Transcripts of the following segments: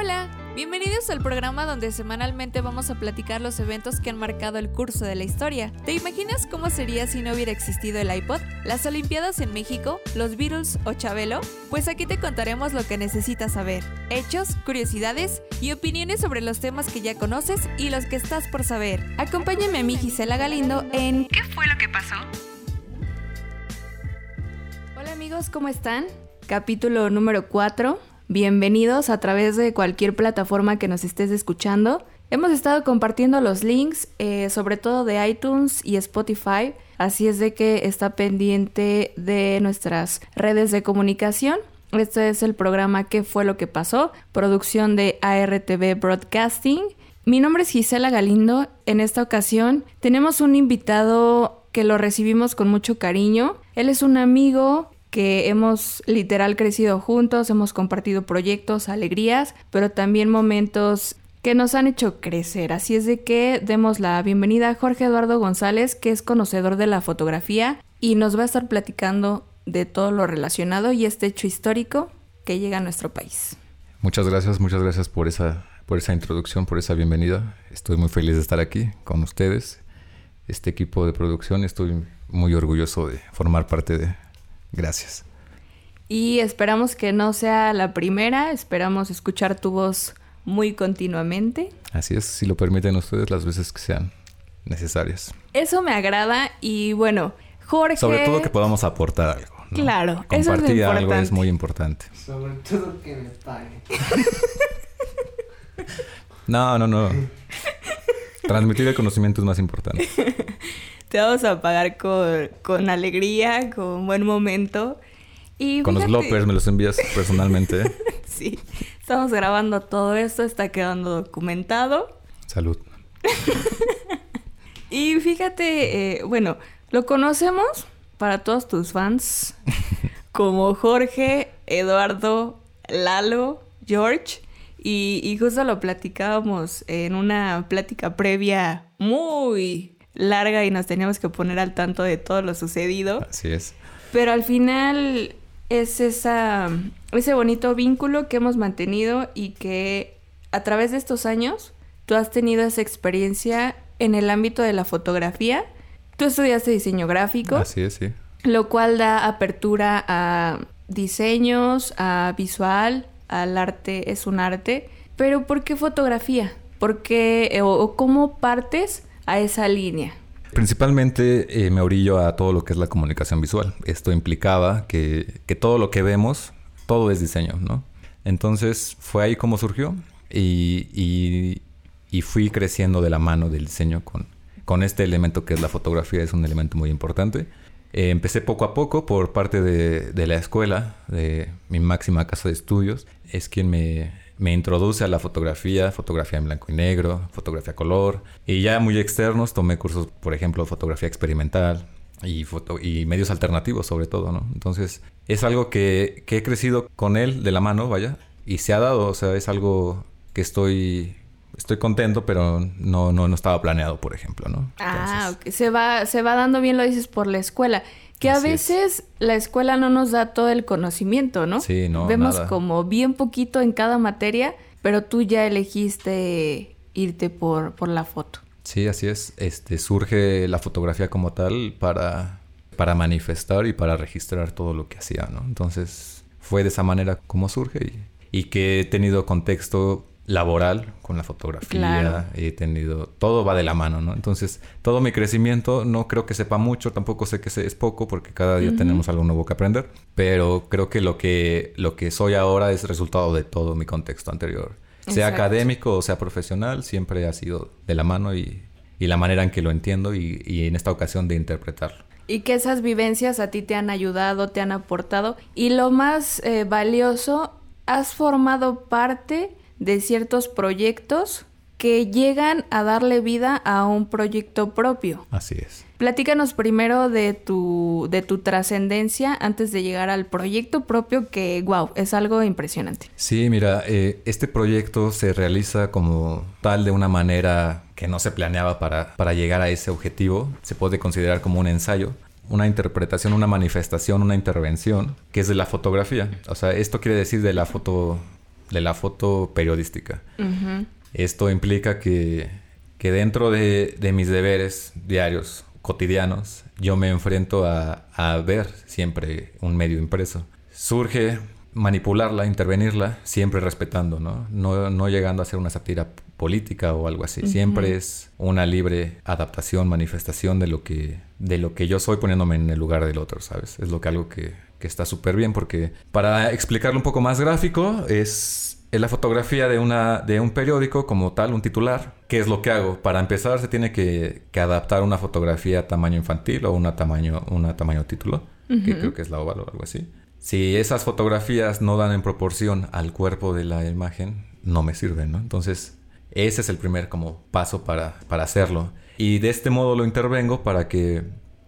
Hola, bienvenidos al programa donde semanalmente vamos a platicar los eventos que han marcado el curso de la historia. ¿Te imaginas cómo sería si no hubiera existido el iPod, las Olimpiadas en México, los Beatles o Chabelo? Pues aquí te contaremos lo que necesitas saber, hechos, curiosidades y opiniones sobre los temas que ya conoces y los que estás por saber. Acompáñame a mí Gisela Galindo en ¿Qué fue lo que pasó? Hola amigos, ¿cómo están? Capítulo número 4 Bienvenidos a través de cualquier plataforma que nos estés escuchando. Hemos estado compartiendo los links, eh, sobre todo de iTunes y Spotify, así es de que está pendiente de nuestras redes de comunicación. Este es el programa ¿Qué fue lo que pasó? Producción de ARTV Broadcasting. Mi nombre es Gisela Galindo. En esta ocasión tenemos un invitado que lo recibimos con mucho cariño. Él es un amigo que hemos literal crecido juntos, hemos compartido proyectos, alegrías, pero también momentos que nos han hecho crecer. Así es de que demos la bienvenida a Jorge Eduardo González, que es conocedor de la fotografía y nos va a estar platicando de todo lo relacionado y este hecho histórico que llega a nuestro país. Muchas gracias, muchas gracias por esa, por esa introducción, por esa bienvenida. Estoy muy feliz de estar aquí con ustedes, este equipo de producción. Estoy muy orgulloso de formar parte de, Gracias. Y esperamos que no sea la primera, esperamos escuchar tu voz muy continuamente. Así es, si lo permiten ustedes, las veces que sean necesarias. Eso me agrada y bueno, Jorge... Sobre todo que podamos aportar algo. Claro, Compartir eso es algo es muy importante. Sobre todo que me paguen. no, no, no. Transmitir el conocimiento es más importante. te vamos a pagar con, alegría, con buen momento. Y con los bloppers me los envías personalmente. sí, estamos grabando todo esto, está quedando documentado. Salud. y fíjate, eh, bueno, lo conocemos para todos tus fans como Jorge, Eduardo, Lalo, George. Y, y justo lo platicábamos en una plática previa muy larga y nos teníamos que poner al tanto de todo lo sucedido. Así es. Pero al final es esa, ese bonito vínculo que hemos mantenido y que a través de estos años tú has tenido esa experiencia en el ámbito de la fotografía. Tú estudiaste diseño gráfico. Así es, sí. Lo cual da apertura a diseños, a visual, al arte, es un arte. Pero ¿por qué fotografía? ¿Por qué o cómo partes a esa línea? Principalmente eh, me orillo a todo lo que es la comunicación visual. Esto implicaba que, todo lo que vemos, todo es diseño, ¿no? Entonces fue ahí como surgió y, fui creciendo de la mano del diseño con, este elemento que es la fotografía, es un elemento muy importante. Eh, empecé poco a poco por parte de, de, la escuela, de mi máxima casa de estudios. Es quien me, me introduce a la fotografía, fotografía en blanco y negro, fotografía color. Y ya muy externos tomé cursos, por ejemplo, fotografía experimental y, foto y medios alternativos sobre todo, ¿no? Entonces es algo que, he crecido con él de la mano, vaya, y se ha dado, o sea, es algo que estoy estoy contento, pero no, no, no estaba planeado, por ejemplo, ¿no? ah, ok. Se va, se va dando bien, lo dices, por la escuela. Que a veces la escuela no nos da todo el conocimiento, ¿no? Sí, no. Vemos como bien poquito en cada materia, pero tú ya elegiste irte por, por la foto. Sí, así es. Este, surge la fotografía como tal para, para manifestar y para registrar todo lo que hacía, ¿no? Entonces fue de esa manera como surge y, y que he tenido contexto laboral con la fotografía, he tenido, todo va de la mano, ¿no? Entonces, todo mi crecimiento, no creo que sepa mucho, tampoco sé que es poco, porque cada día tenemos algo nuevo que aprender, pero creo que lo que, lo que soy ahora es resultado de todo mi contexto anterior. Sea académico o sea profesional, siempre ha sido de la mano y, la manera en que lo entiendo y, y en esta ocasión de interpretarlo. Y que esas vivencias a ti te han ayudado, te han aportado. Y lo más eh, valioso, has formado parte de ciertos proyectos que llegan a darle vida a un proyecto propio. Así es. Platícanos primero de tu, de tu trascendencia antes de llegar al proyecto propio que, wow, es algo impresionante. Sí, mira, eh, este proyecto se realiza como tal de una manera que no se planeaba para, para llegar a ese objetivo. Se puede considerar como un ensayo una interpretación, una manifestación, una intervención, que es de la fotografía. O sea, esto quiere decir de la foto de la foto periodística. Esto implica que, que dentro de, de, mis deberes diarios, cotidianos, yo me enfrento a, a ver siempre un medio impreso. Surge manipularla, intervenirla, siempre respetando, ¿no? ¿no? No, llegando a ser una sátira política o algo así. Siempre es una libre adaptación, manifestación de lo que, de lo que yo soy poniéndome en el lugar del otro, ¿sabes? Es lo que algo que, que está súper bien porque para explicarlo un poco más gráfico es, es la fotografía de, una, de un periódico como tal, un titular. ¿Qué es lo que hago? Para empezar se tiene que, que adaptar una fotografía a tamaño infantil o una tamaño, una tamaño título, que creo que es la oval o algo así. Si esas fotografías no dan en proporción al cuerpo de la imagen, no me sirven, ¿no? Entonces, ese es el primer como paso para, para hacerlo. Y de este modo lo intervengo para que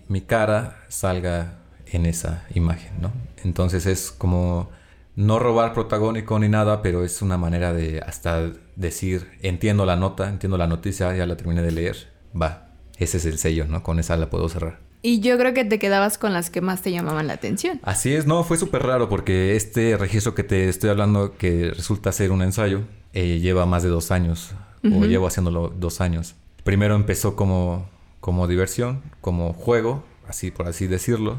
mi cara salga en esa imagen, ¿no? Entonces es como no robar protagónico ni nada, pero es una manera de hasta decir, entiendo la nota, entiendo la noticia, ya la terminé de leer, va, ese es el sello, ¿no? Con esa la puedo cerrar. Y yo creo que te quedabas con las que más te llamaban la atención. Así es, no, fue súper raro porque este registro que te estoy hablando, que resulta ser un ensayo, eh, lleva más de dos años, o llevo haciéndolo dos años. Primero empezó como, como diversión, como juego, así por así decirlo.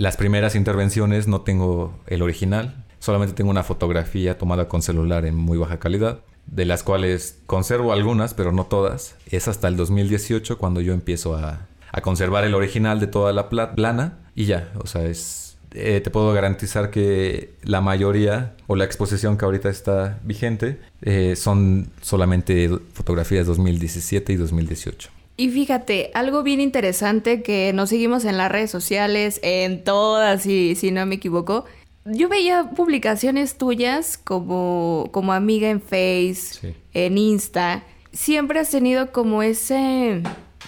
Las primeras intervenciones no tengo el original, solamente tengo una fotografía tomada con celular en muy baja calidad, de las cuales conservo algunas, pero no todas. Es hasta el 2018 cuando yo empiezo a, conservar el original de toda la plana y ya, o sea, eh, te puedo garantizar que la mayoría o la exposición que ahorita está vigente eh, son solamente fotografías 2017 y 2018. Y fíjate, algo bien interesante que nos seguimos en las redes sociales, en todas, si, si no me equivoco. Yo veía publicaciones tuyas como, como amiga en Face, en Insta. Siempre has tenido como ese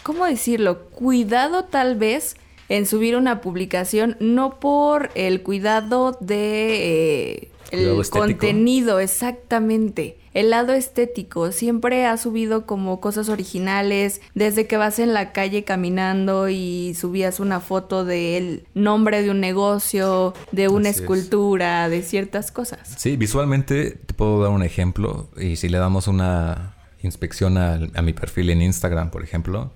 ¿cómo decirlo? Cuidado tal vez en subir una publicación, no por el cuidado de... Eh, el contenido, exactamente. El lado estético. Siempre ha subido como cosas originales. Desde que vas en la calle caminando y subías una foto del nombre de un negocio, de una escultura, de ciertas cosas. Sí, visualmente te puedo dar un ejemplo. Y si le damos una inspección a, mi perfil en Instagram, por ejemplo,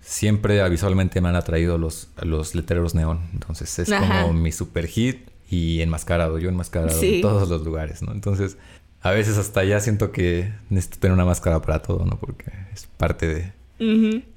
siempre visualmente me han atraído los, los letreros neón. Entonces es como mi super hit y enmascarado, yo enmascarado en todos los lugares, ¿no? Entonces, a veces hasta ya siento que necesito tener una máscara para todo, ¿no? Porque es parte de...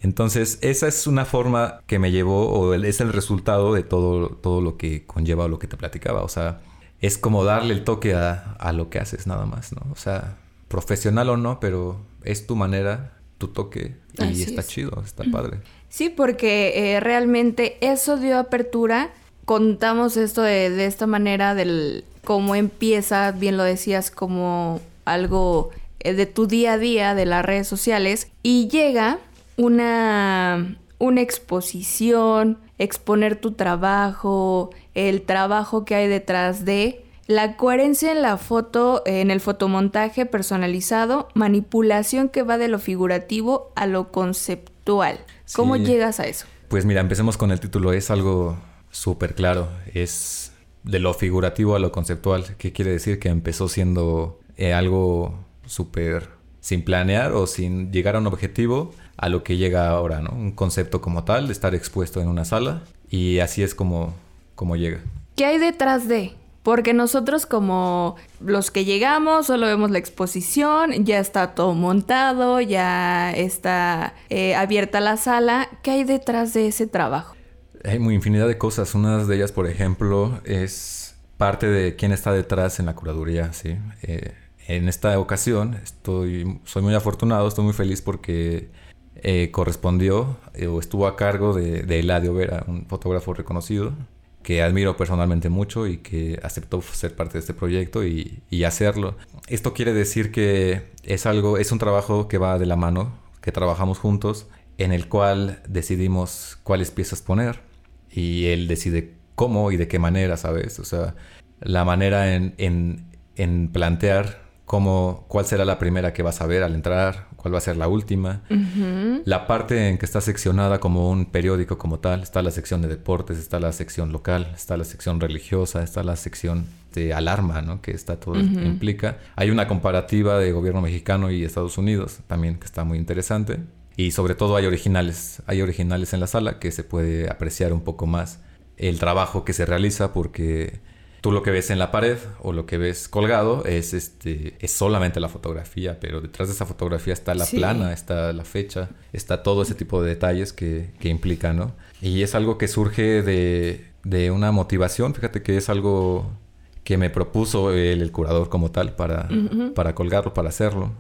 Entonces, esa es una forma que me llevó, o es el resultado de todo, todo lo que conlleva o lo que te platicaba. O sea, es como darle el toque a, a lo que haces nada más, ¿no? O sea, profesional o no, pero es tu manera, tu toque y está chido, está padre. Sí, porque eh, realmente eso dio apertura. Contamos esto de, de esta manera del cómo empieza, bien lo decías, como algo eh, de tu día a día de las redes sociales y llega una, una exposición, exponer tu trabajo, el trabajo que hay detrás de la coherencia en la foto, en el fotomontaje personalizado, manipulación que va de lo figurativo a lo conceptual. ¿Cómo llegas a eso? Pues mira, empecemos con el título. Es algo súper claro. Es de lo figurativo a lo conceptual. ¿Qué quiere decir? Que empezó siendo eh, algo súper sin planear o sin llegar a un objetivo a lo que llega ahora, ¿no? Un concepto como tal, de estar expuesto en una sala y así es como, como llega. ¿Qué hay detrás de? Porque nosotros como los que llegamos solo vemos la exposición, ya está todo montado, ya está eh, abierta la sala. ¿Qué hay detrás de ese trabajo? Hay muy infinidad de cosas. Una de ellas, por ejemplo, es parte de quién está detrás en la curaduría, ¿sí? Eh, en esta ocasión estoy, soy muy afortunado, estoy muy feliz porque eh, correspondió o estuvo a cargo de, de Eladio Vera, un fotógrafo reconocido que admiro personalmente mucho y que aceptó ser parte de este proyecto y, hacerlo. Esto quiere decir que es algo, es un trabajo que va de la mano, que trabajamos juntos, en el cual decidimos cuáles piezas poner y él decide cómo y de qué manera, ¿sabes? O sea, la manera en, en, en plantear cómo, cuál será la primera que vas a ver al entrar, cuál va a ser la última. La parte en que está seccionada como un periódico como tal, está la sección de deportes, está la sección local, está la sección religiosa, está la sección de alarma, ¿no? Que está todo implica. Hay una comparativa de gobierno mexicano y Estados Unidos también que está muy interesante. Y sobre todo hay originales, hay originales en la sala que se puede apreciar un poco más el trabajo que se realiza porque Tú lo que ves en la pared o lo que ves colgado es este es solamente la fotografía, pero detrás de esa fotografía está la plana, está la fecha, está todo ese tipo de detalles que, que implica, ¿no? Y es algo que surge de, de una motivación, fíjate que es algo que me propuso el, curador como tal para, para colgarlo, para hacerlo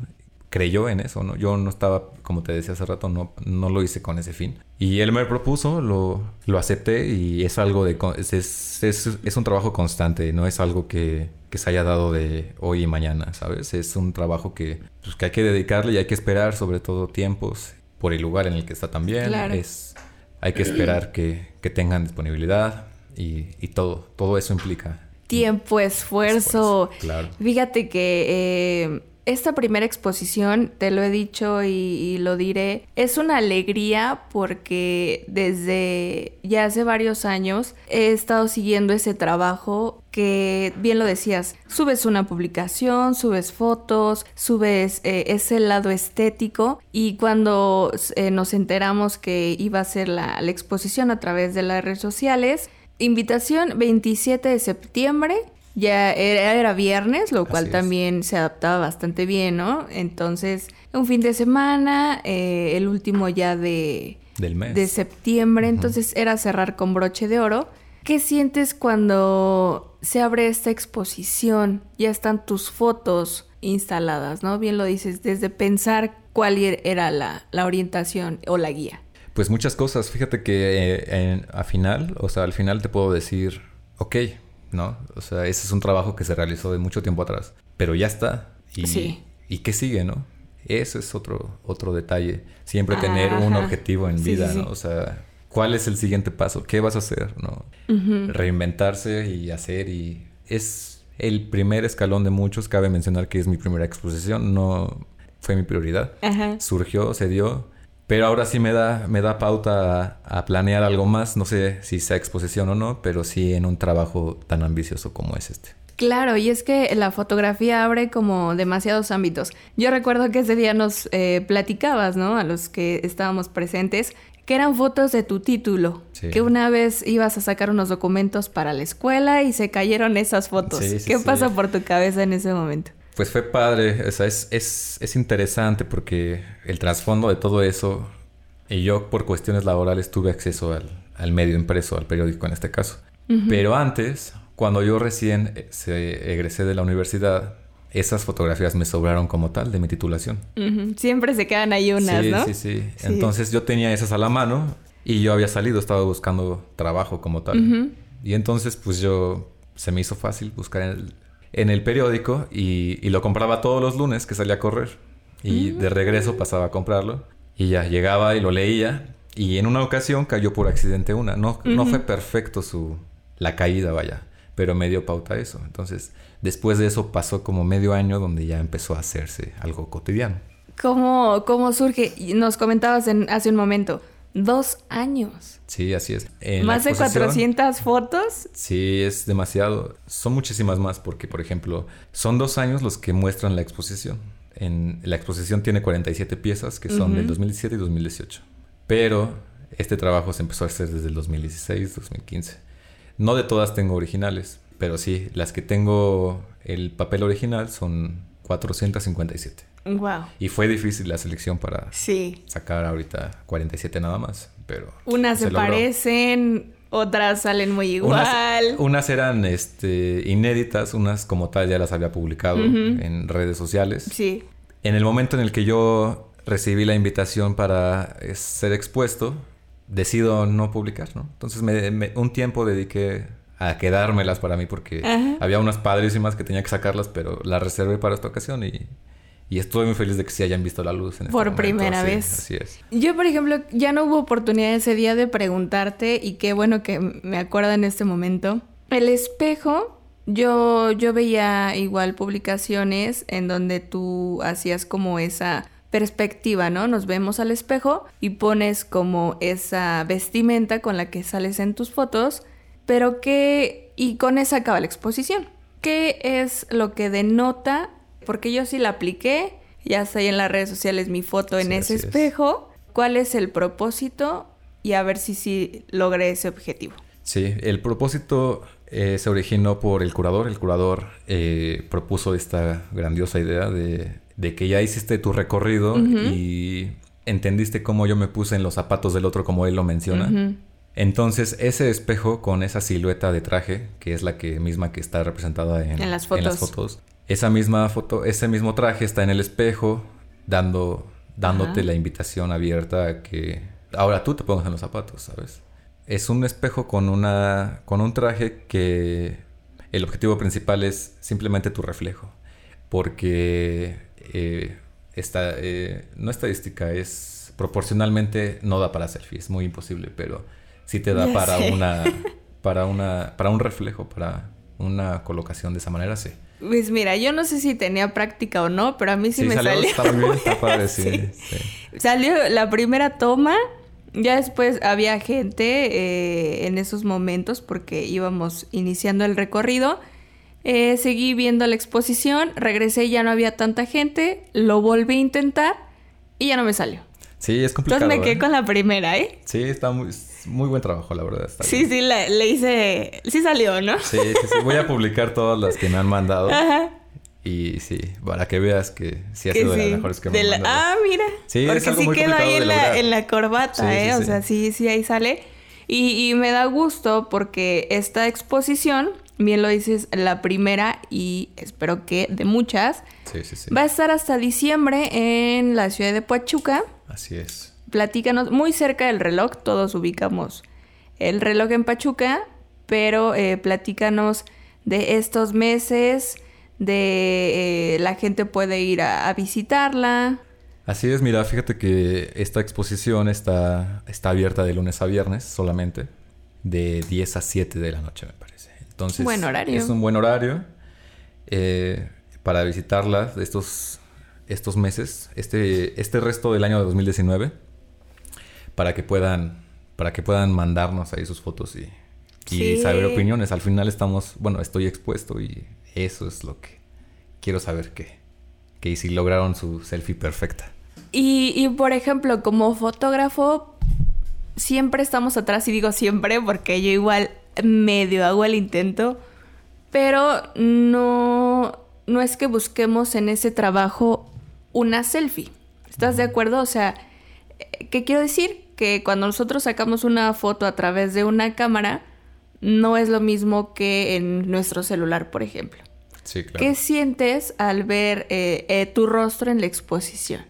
creyó en eso, ¿no? Yo no estaba, como te decía hace rato, no, no lo hice con ese fin. Y él me propuso, lo, lo acepté y es algo de... Es, es, es, un trabajo constante, no es algo que, que, se haya dado de hoy y mañana, ¿sabes? Es un trabajo que, pues, que hay que dedicarle y hay que esperar sobre todo tiempos por el lugar en el que está también. Claro. Es, hay que esperar que, que tengan disponibilidad y, y, todo, todo eso implica. Tiempo, esfuerzo. Claro. Fíjate que... Eh esta primera exposición, te lo he dicho y, lo diré, es una alegría porque desde ya hace varios años he estado siguiendo ese trabajo que bien lo decías, subes una publicación, subes fotos, subes eh, ese lado estético y cuando eh, nos enteramos que iba a ser la, la exposición a través de las redes sociales, invitación 27 de septiembre ya era, viernes, lo cual también se adaptaba bastante bien, ¿no? Entonces, un fin de semana, eh, el último ya de, Del mes. de septiembre, entonces era cerrar con broche de oro. ¿Qué sientes cuando se abre esta exposición? Ya están tus fotos instaladas, ¿no? Bien lo dices, desde pensar cuál er, era la, orientación o la guía. Pues muchas cosas. Fíjate que eh, a final, o sea, al final te puedo decir, ok, ¿no? O sea, ese es un trabajo que se realizó de mucho tiempo atrás, pero ya está. Y, sí. ¿Y qué sigue, no? Eso es otro, otro detalle. Siempre tener un objetivo en vida, ¿no? O sea, ¿cuál es el siguiente paso? ¿Qué vas a hacer, no? Reinventarse y hacer y... Es el primer escalón de muchos. Cabe mencionar que es mi primera exposición. No fue mi prioridad. Surgió, se dio pero ahora sí me da, me da pauta a, planear algo más. No sé si sea exposición o no, pero sí en un trabajo tan ambicioso como es este. Claro, y es que la fotografía abre como demasiados ámbitos. Yo recuerdo que ese día nos eh, platicabas, ¿no? A los que estábamos presentes, que eran fotos de tu título. Que una vez ibas a sacar unos documentos para la escuela y se cayeron esas fotos. ¿Qué pasa por tu cabeza en ese momento? Pues fue padre, o sea, es, es, es interesante porque el trasfondo de todo eso, y yo por cuestiones laborales tuve acceso al, al medio impreso, al periódico en este caso. Pero antes, cuando yo recién eh, se egresé de la universidad, esas fotografías me sobraron como tal de mi titulación. Siempre se quedan ahí unas, ¿no? Sí, sí, sí. Entonces yo tenía esas a la mano y yo había salido, estaba buscando trabajo como tal. Y entonces pues yo se me hizo fácil buscar el, en el periódico y, lo compraba todos los lunes que salía a correr. Y de regreso pasaba a comprarlo y ya llegaba y lo leía. Y en una ocasión cayó por accidente una. No, no fue perfecto su la caída, vaya, pero me dio pauta eso. Entonces, después de eso pasó como medio año donde ya empezó a hacerse algo cotidiano. ¿Cómo, cómo surge? Nos comentabas en, hace un momento, Dos años. Sí, así es. ¿Más de 400 fotos? Sí, es demasiado. Son muchísimas más porque, por ejemplo, son dos años los que muestran la exposición. En, la exposición tiene 47 piezas que son del 2017 y 2018. Pero este trabajo se empezó a hacer desde el 2016, 2015. No de todas tengo originales, pero sí, las que tengo el papel original son 457. Wow. Y fue difícil la selección para sacar ahorita 47 nada más, pero... Unas se, parecen, otras salen muy igual. Unas, eran este, inéditas, unas como tal ya las había publicado en redes sociales. Sí. En el momento en el que yo recibí la invitación para eh, ser expuesto, decido no publicar, ¿no? Entonces me, un tiempo dediqué a quedármelas para mí porque había unas padrísimas que tenía que sacarlas, pero las reservé para esta ocasión y y estoy muy feliz de que sí hayan visto la luz. En este Por primera vez. Así es. Yo, por ejemplo, ya no hubo oportunidad ese día de preguntarte y qué bueno que me acuerdo en este momento. El espejo, yo, yo veía igual publicaciones en donde tú hacías como esa perspectiva, ¿no? Nos vemos al espejo y pones como esa vestimenta con la que sales en tus fotos, pero que... y con esa acaba la exposición. ¿Qué es lo que denota? Porque yo sí la apliqué, ya está ahí en las redes sociales mi foto en Sí, ese es. espejo. ¿Cuál es el propósito? Y a ver si sí logré ese objetivo. Sí, el propósito eh, se originó por el curador. El curador eh, propuso esta grandiosa idea de, de que ya hiciste tu recorrido y entendiste cómo yo me puse en los zapatos del otro, como él lo menciona. Entonces, ese espejo con esa silueta de traje, que es la que misma que está representada en, En las fotos. fotos, esa misma foto, ese mismo traje está en el espejo, dando, dándote Ajá. la invitación abierta a que ahora tú te pongas en los zapatos, ¿sabes? Es un espejo con una, con un traje que el objetivo principal es simplemente tu reflejo, porque eh, esta, eh, no estadística es proporcionalmente no da para selfie, es muy imposible, pero sí te da Ya para sé. una, para una, para un reflejo, para una colocación de esa manera, sí. Pues mira, yo no sé si tenía práctica o no, pero a mí sí, me salió, salió. está bien, está padre, sí, Sí. sí. Salió la primera toma, ya después había gente eh, en esos momentos porque íbamos iniciando el recorrido. Eh, seguí viendo la exposición, regresé y ya no había tanta gente, lo volví a intentar y ya no me salió. Sí, es complicado. Entonces me quedé ¿eh? con la primera, ¿eh? Sí, está muy, es muy buen trabajo, la verdad. está Sí, bien. sí, la- le hice... Sí salió, ¿no? Sí, sí, sí. Voy a publicar todas las que me han mandado. Ajá. Y sí, para que veas que sí ha sido de las mejores que me han la- mandado. Ah, mira. Sí, es Porque algo sí muy queda ahí en la, en la corbata, Sí, ¿eh? O sea, sí, sí, ahí sale. Y, y me da gusto porque esta exposición, bien lo dices, la primera y espero que de muchas, Sí, sí, sí. va a estar hasta diciembre en la ciudad de Pachuca. Así es. Platícanos, muy cerca del reloj, todos ubicamos el reloj en Pachuca, pero eh, platícanos de estos meses, de eh, la gente puede ir a, a visitarla. Así es, mira, fíjate que esta exposición está, está abierta de lunes a viernes solamente, de 10 a 7 de la noche, me parece. Entonces, Buen horario. Es un buen horario eh, para visitarla de estos, estos meses, este, este resto del año de 2019, para que puedan, para que puedan mandarnos ahí sus fotos y, y Sí. saber opiniones. Al final estamos, bueno, estoy expuesto y eso es lo que quiero saber que, que si lograron su selfie perfecta. Y, y, por ejemplo, como fotógrafo, siempre estamos atrás, y digo siempre porque yo igual medio hago el intento, pero no, no es que busquemos en ese trabajo una selfie. ¿Estás de acuerdo? O sea, ¿qué quiero decir? Que cuando nosotros sacamos una foto a través de una cámara, no es lo mismo que en nuestro celular, por ejemplo. Sí, claro. ¿Qué sientes al ver eh, eh, tu rostro en la exposición?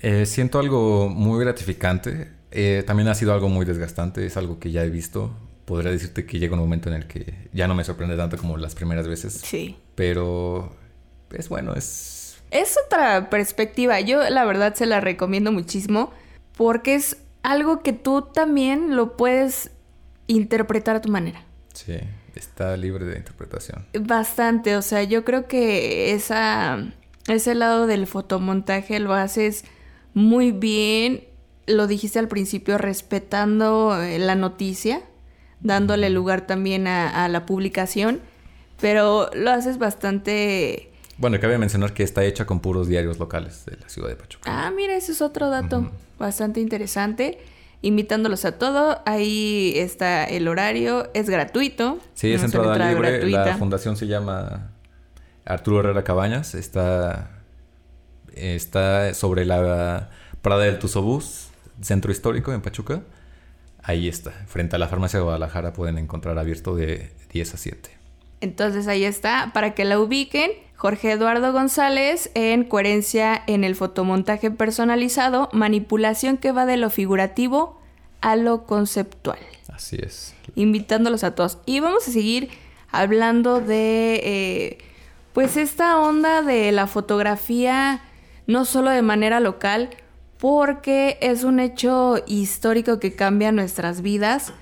Eh, siento algo muy gratificante. También ha sido algo muy desgastante. Es algo que ya he visto. Podría decirte que llega un momento en el que ya no me sorprende tanto como las primeras veces. Sí. Pero es bueno, es... Es otra perspectiva. Yo la verdad se la recomiendo muchísimo porque es algo que tú también lo puedes interpretar a tu manera. Sí, está libre de interpretación. Bastante, o sea, yo creo que esa, ese lado del fotomontaje lo haces muy bien. Lo dijiste al principio, respetando eh, la noticia, dándole lugar también a, a la publicación, pero lo haces bastante... Bueno, cabe mencionar que está hecha con puros diarios locales de la ciudad de Pachuca. Ah, mira, ese es otro dato bastante interesante. Invitándolos a todo, ahí está el horario, es gratuito. Sí, es entrada libre. La fundación se llama Arturo Herrera Cabañas. Está, está sobre la Prada del Tuzobús, centro histórico en Pachuca. Ahí está. Frente a la farmacia de Guadalajara pueden encontrar abierto de 10 a 7. Entonces ahí está, para que la ubiquen. Jorge Eduardo González en Coherencia en el fotomontaje personalizado, manipulación que va de lo figurativo a lo conceptual. Así es. Invitándolos a todos. Y vamos a seguir hablando de, eh, pues, esta onda de la fotografía, no solo de manera local, porque es un hecho histórico que cambia nuestras vidas,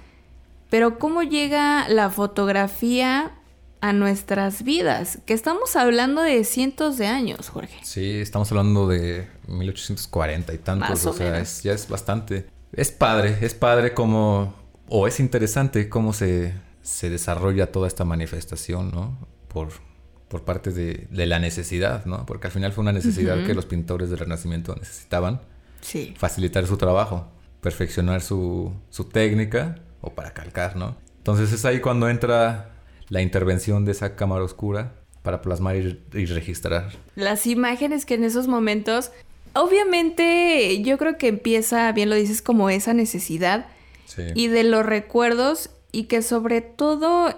pero cómo llega la fotografía a nuestras vidas, que estamos hablando de cientos de años, Jorge. Sí, estamos hablando de 1840 y tantos, Más o o, sea, menos. es- ya es bastante. Es padre, es padre cómo, o es interesante cómo se, se desarrolla toda esta manifestación, ¿no? Por, por parte de, de la necesidad, ¿no? Porque al final fue una necesidad que los pintores del Renacimiento necesitaban, Sí. facilitar su trabajo, perfeccionar su, su técnica o para calcar, ¿no? Entonces es ahí cuando entra la intervención de esa cámara oscura para plasmar y, y registrar. Las imágenes que en esos momentos, obviamente yo creo que empieza, bien lo dices, como esa necesidad Sí. y de los recuerdos y que sobre todo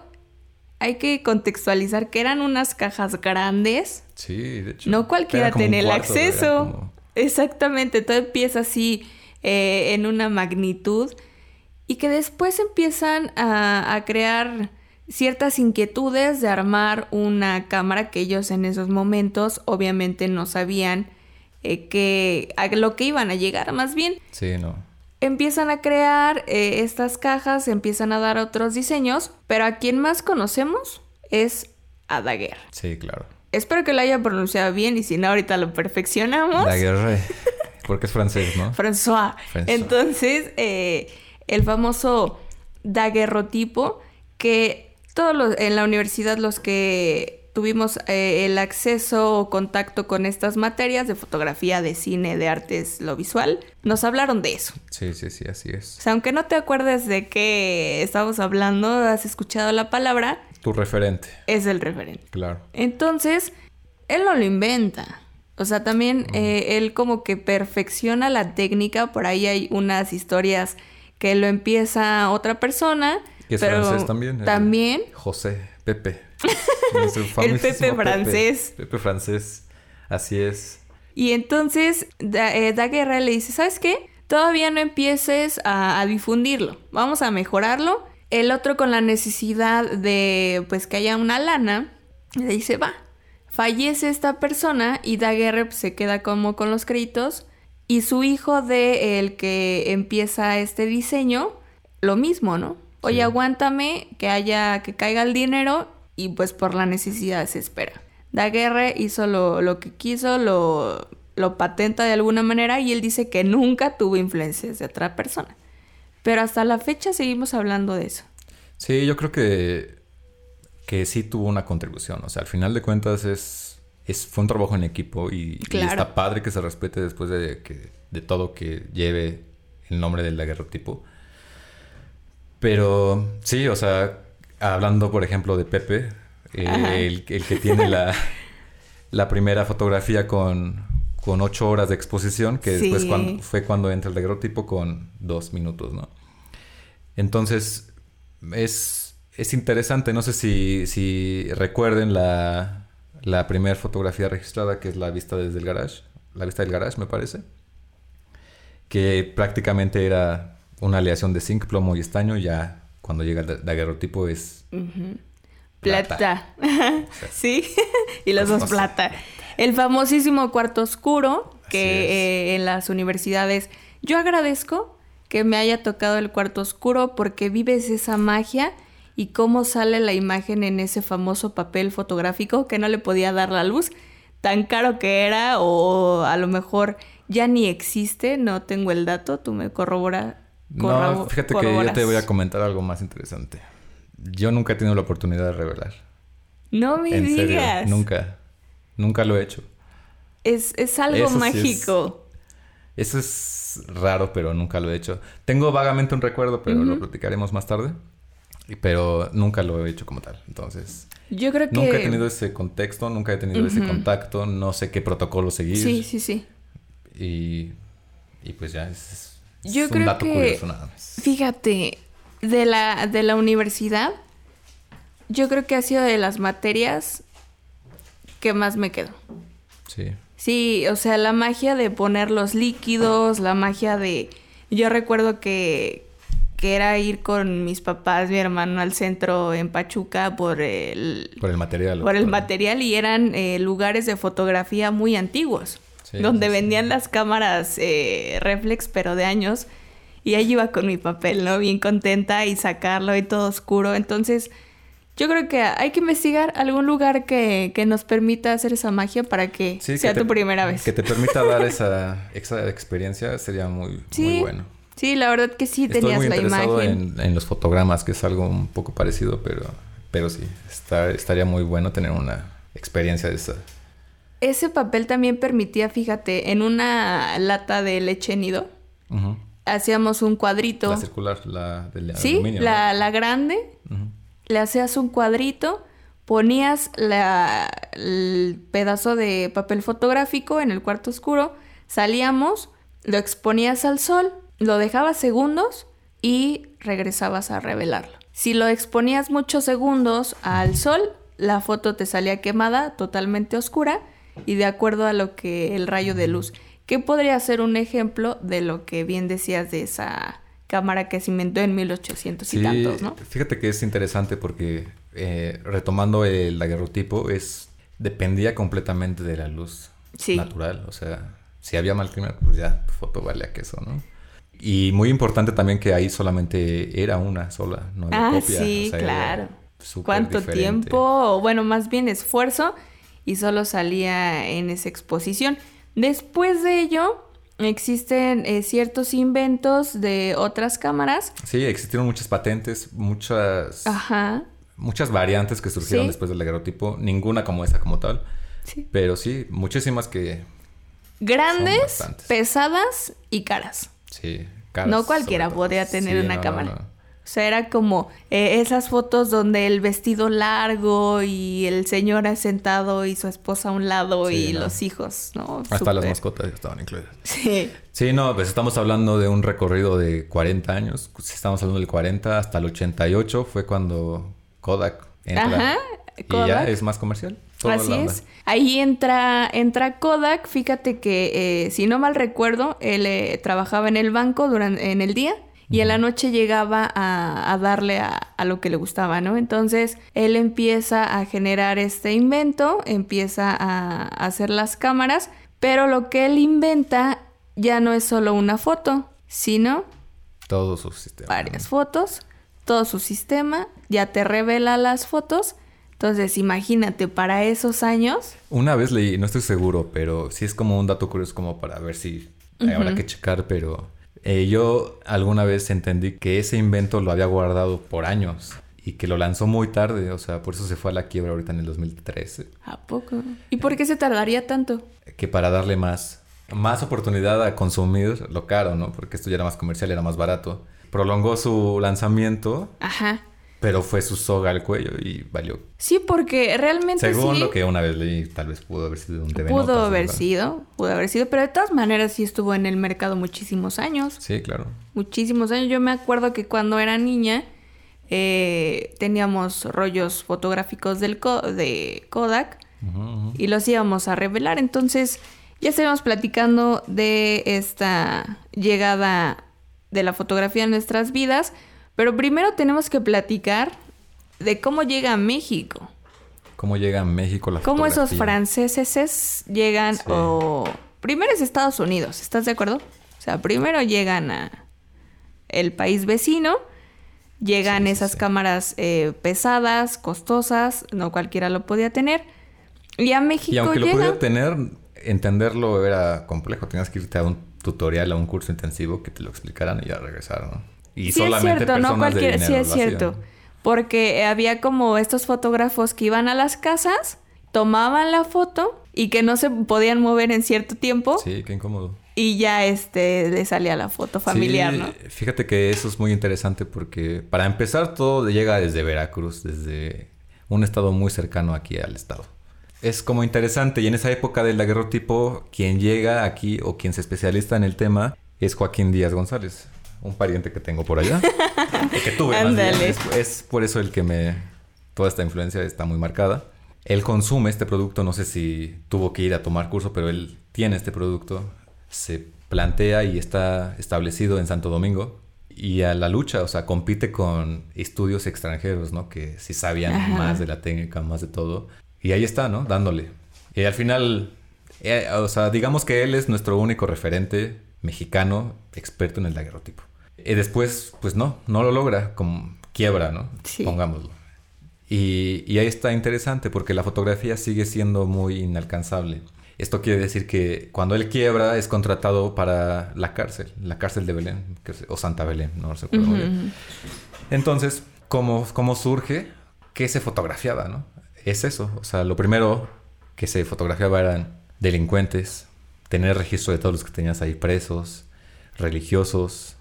hay que contextualizar que eran unas cajas grandes. Sí, de hecho. No cualquiera tiene el cuarto, acceso. como- Exactamente, todo empieza así eh, en una magnitud y que después empiezan a, a crear ciertas inquietudes de armar una cámara que ellos en esos momentos obviamente no sabían eh, que a lo que iban a llegar más bien Sí, no. empiezan a crear eh, estas cajas, empiezan a dar otros diseños, pero a quien más conocemos es a Daguerre. Sí, claro. Espero que lo haya pronunciado bien y si no, ahorita lo perfeccionamos. Daguerre. Porque es francés, ¿no? François. François. Entonces, eh, el famoso daguerrotipo que todos los, en la universidad los que tuvimos eh, el acceso o contacto con estas materias de fotografía, de cine, de artes, lo visual, nos hablaron de eso. Sí, sí, sí, así es. O sea, aunque no te acuerdes de qué estamos hablando, has escuchado la palabra, Tu referente, es el referente. claro. Entonces, él no lo inventa. O sea, también eh, él como que perfecciona la técnica. Por ahí hay unas historias que lo empieza otra persona. Que es pero francés también. el También. José, Pepe. Famosísimo Pepe francés. Pepe francés. Así es. Y entonces Da- eh, Daguerre le dice, ¿sabes qué? Todavía no empieces a, a difundirlo. Vamos a mejorarlo. El otro con la necesidad de pues que haya una lana, le dice, va. Fallece esta persona y Daguerre pues, se queda como con los créditos. Y su hijo de el que empieza este diseño, lo mismo, ¿no? Oye, Sí. aguántame que haya, que caiga el dinero y pues por la necesidad se espera. Daguerre hizo lo, lo que quiso, lo, lo patenta de alguna manera y él dice que nunca tuvo influencias de otra persona. Pero hasta la fecha seguimos hablando de eso. Sí, yo creo que, que sí tuvo una contribución. O sea, al final de cuentas es, es fue un trabajo en equipo y, está padre que se respete después de, que, de todo que lleve el nombre del daguerrotipo. Pero sí, o sea, hablando por ejemplo de Pepe, eh, el, el que tiene la, la primera fotografía con, con ocho horas de exposición, que después cuando, fue cuando entra el daguerrotipo con dos minutos, ¿no? Entonces, es, es interesante, no sé si, si recuerden la, la primera fotografía registrada, que es la vista desde el garage, la vista del garage, me parece, que prácticamente era una aleación de zinc, plomo y estaño, ya cuando llega el da- daguerrotipo es. Plata. Plata. sí, y los dos plata. El famosísimo cuarto oscuro que es. eh, en las universidades. Yo agradezco que me haya tocado el cuarto oscuro porque vives esa magia y cómo sale la imagen en ese famoso papel fotográfico que no le podía dar la luz, tan caro que era o a lo mejor ya ni existe, no tengo el dato, tú me corrobora. No, fíjate que yo te voy a comentar algo más interesante. Yo nunca he tenido la oportunidad de revelar. No me en serio, digas. nunca. Nunca lo he hecho. Es, es algo Eso sí es- mágico. Eso es raro, pero nunca lo he hecho. Tengo vagamente un recuerdo, pero lo platicaremos más tarde. Pero nunca lo he hecho como tal. Entonces, Yo creo que... nunca he tenido ese contexto, nunca he tenido ese contacto, no sé qué protocolo seguir. Sí, sí, sí. Y, y pues ya es, es Yo un creo dato que- curioso nada más. Fíjate, de la, de la universidad, yo creo que ha sido de las materias que más me quedo. Sí. Sí, o sea, la magia de poner los líquidos, la magia de... Yo recuerdo que, que era ir con mis papás, mi hermano al centro en Pachuca por el, Por el material. por el material y eran eh, lugares de fotografía muy antiguos, Sí, donde sí, vendían las cámaras eh, reflex, pero de años. Y ahí iba con mi papel, ¿no? Bien contenta y sacarlo y todo oscuro. Entonces, Yo creo que hay que investigar algún lugar que, que nos permita hacer esa magia para que Sí, sea que tu primera vez. Que te permita dar esa, esa experiencia sería muy, muy bueno. Sí, la verdad que sí Estoy tenías muy la interesado imagen. en, en los fotogramas, que es algo un poco parecido, pero, pero sí, está, estaría muy bueno tener una experiencia de esa. Ese papel también permitía, fíjate, en una lata de leche nido, hacíamos un cuadrito. La circular, la del sí, aluminio. ¿no? la, grande, le hacías un cuadrito, ponías la, el pedazo de papel fotográfico en el cuarto oscuro, salíamos, lo exponías al sol, lo dejabas segundos y regresabas a revelarlo. Si lo exponías muchos segundos al sol, la foto te salía quemada, totalmente oscura y de acuerdo a lo que el rayo de luz. ¿Qué podría ser un ejemplo de lo que bien decías de esa cámara que se inventó en 1800 y Sí, tantos, ¿no? fíjate que es interesante porque eh, retomando el daguerrotipo, es dependía completamente de la luz Sí. natural. O sea, si había mal clima, pues ya tu foto valía queso, ¿no? Y muy importante también que ahí solamente era una sola, no había Ah, copia. sí, o sea, era claro. ¿Cuánto diferente. tiempo? O bueno, más bien esfuerzo y solo salía en esa exposición. Después de ello, existen eh, ciertos inventos de otras cámaras. Sí, existieron muchas patentes, muchas, Ajá. muchas variantes que surgieron Sí. después del daguerrotipo. Ninguna como esa como tal. Sí. Pero sí, muchísimas que Grandes, pesadas y caras. sí. caras, no cualquiera podía tener Sí, una no, no, cámara. no. O sea, era como eh, esas fotos donde el vestido largo y el señor sentado y su esposa a un lado Sí, y no. los hijos, ¿no? Hasta las mascotas ya estaban incluidas. Sí. Sí, no, pues estamos hablando de un recorrido de 40 años. Si estamos hablando del 40 hasta el 88 fue cuando Kodak entra. Ajá, Y Kodak. ya es más comercial. Así es. Ahí entra, entra Kodak. Fíjate que, eh, si no mal recuerdo, él eh, trabajaba en el banco durante, en el día y en la noche llegaba a, a darle a, a lo que le gustaba, ¿no? Entonces él empieza a generar este invento, empieza a, a hacer las cámaras, pero lo que él inventa ya no es solo una foto, sino Todo su sistema. varias fotos, todo su sistema, ya te revela las fotos. Entonces, imagínate, para esos años, Una vez leí, no estoy seguro, pero sí es como un dato curioso como para ver si habrá que checar, pero eh, yo alguna vez entendí que ese invento lo había guardado por años y que lo lanzó muy tarde, o sea, por eso se fue a la quiebra ahorita en el 2013, ¿a poco? ¿Y por qué se tardaría tanto? que para darle más, más oportunidad a consumir lo caro, ¿no? Porque esto ya era más comercial, era más barato. Prolongó su lanzamiento, Ajá. Pero fue su soga al cuello y valió. Sí, porque realmente Según sí. lo que una vez leí, tal vez pudo haber sido un TV Pudo Notas, haber ¿verdad? sido, pudo haber sido, pero de todas maneras sí estuvo en el mercado muchísimos años. Sí, claro. Muchísimos años. Yo me acuerdo que cuando era niña eh, teníamos rollos fotográficos del Co- de Kodak y los íbamos a revelar. Entonces, ya estábamos platicando de esta llegada de la fotografía en nuestras vidas, pero primero tenemos que platicar de cómo llega a México. ¿Cómo llega a México la ¿Cómo esos franceses es- llegan Sí. o... Primero es Estados Unidos, ¿estás de acuerdo? O sea, primero llegan a el país vecino, llegan Sí, esas sí. cámaras eh, pesadas, costosas, no cualquiera lo podía tener. Y a México Y aunque lo pudiera tener, entenderlo era complejo. Tenías que irte a un tutorial, a un curso intensivo que te lo explicaran y ya regresar, ¿no? Y sí es cierto, no cualquiera, sí es cierto. Porque había como estos fotógrafos que iban a las casas, tomaban la foto y que no se podían mover en cierto tiempo Sí, qué incómodo. y ya este le salía la foto familiar, Sí, ¿no? Fíjate que eso es muy interesante porque para empezar todo llega desde Veracruz, desde un estado muy cercano aquí al estado. Es como interesante y en esa época del daguerrotipo quien llega aquí o quien se especializa en el tema es Joaquín Díaz González, un pariente que tengo por allá, que tuve más bien. Ándale. Es, es por eso el que me toda esta influencia está muy marcada. Él consume este producto, no sé si tuvo que ir a tomar curso, pero él tiene este producto, se plantea y está establecido en Santo Domingo y a la lucha, o sea, compite con estudios extranjeros, ¿no? Que sí sabían Ajá. más de la técnica, más de todo. Y ahí está, ¿no? Dándole. Y al final, eh, o sea, digamos que él es nuestro único referente mexicano experto en el daguerrotipo. Y después, pues no, no lo logra, como quiebra, ¿no? Sí. Pongámoslo. Y, y ahí está interesante porque la fotografía sigue siendo muy inalcanzable. Esto quiere decir que cuando él quiebra es contratado para la cárcel, la cárcel de Belén, que o Santa Belén, no recuerdo muy bien. Entonces, ¿cómo, ¿cómo surge? ¿Qué se fotografiaba, no? Es eso. O sea, lo primero que se fotografiaba eran delincuentes, tener registro de todos los que tenías ahí presos, religiosos.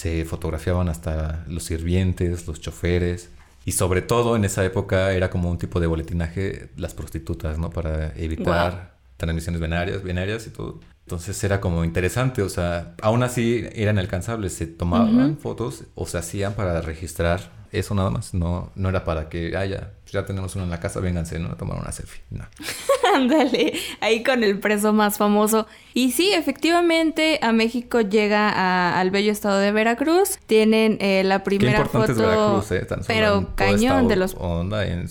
Se fotografiaban hasta los sirvientes, los choferes. Y sobre todo en esa época era como un tipo de boletinaje las prostitutas, ¿no? Para evitar transmisiones venarias, venarias y todo. Entonces era como interesante, o sea, aún así eran alcanzables, se tomaban fotos o se hacían para registrar eso nada más, no, no era para que, ah, ya, ya tenemos uno en la casa, vénganse, ¿no? A tomar una selfie, no. Ándale, ahí con el preso más famoso. Y sí, efectivamente, a México llega a- al bello estado de Veracruz. Tienen eh, la Qué primera importante foto. es Veracruz, ¿eh? Tan solo pero cañón de los Onda, en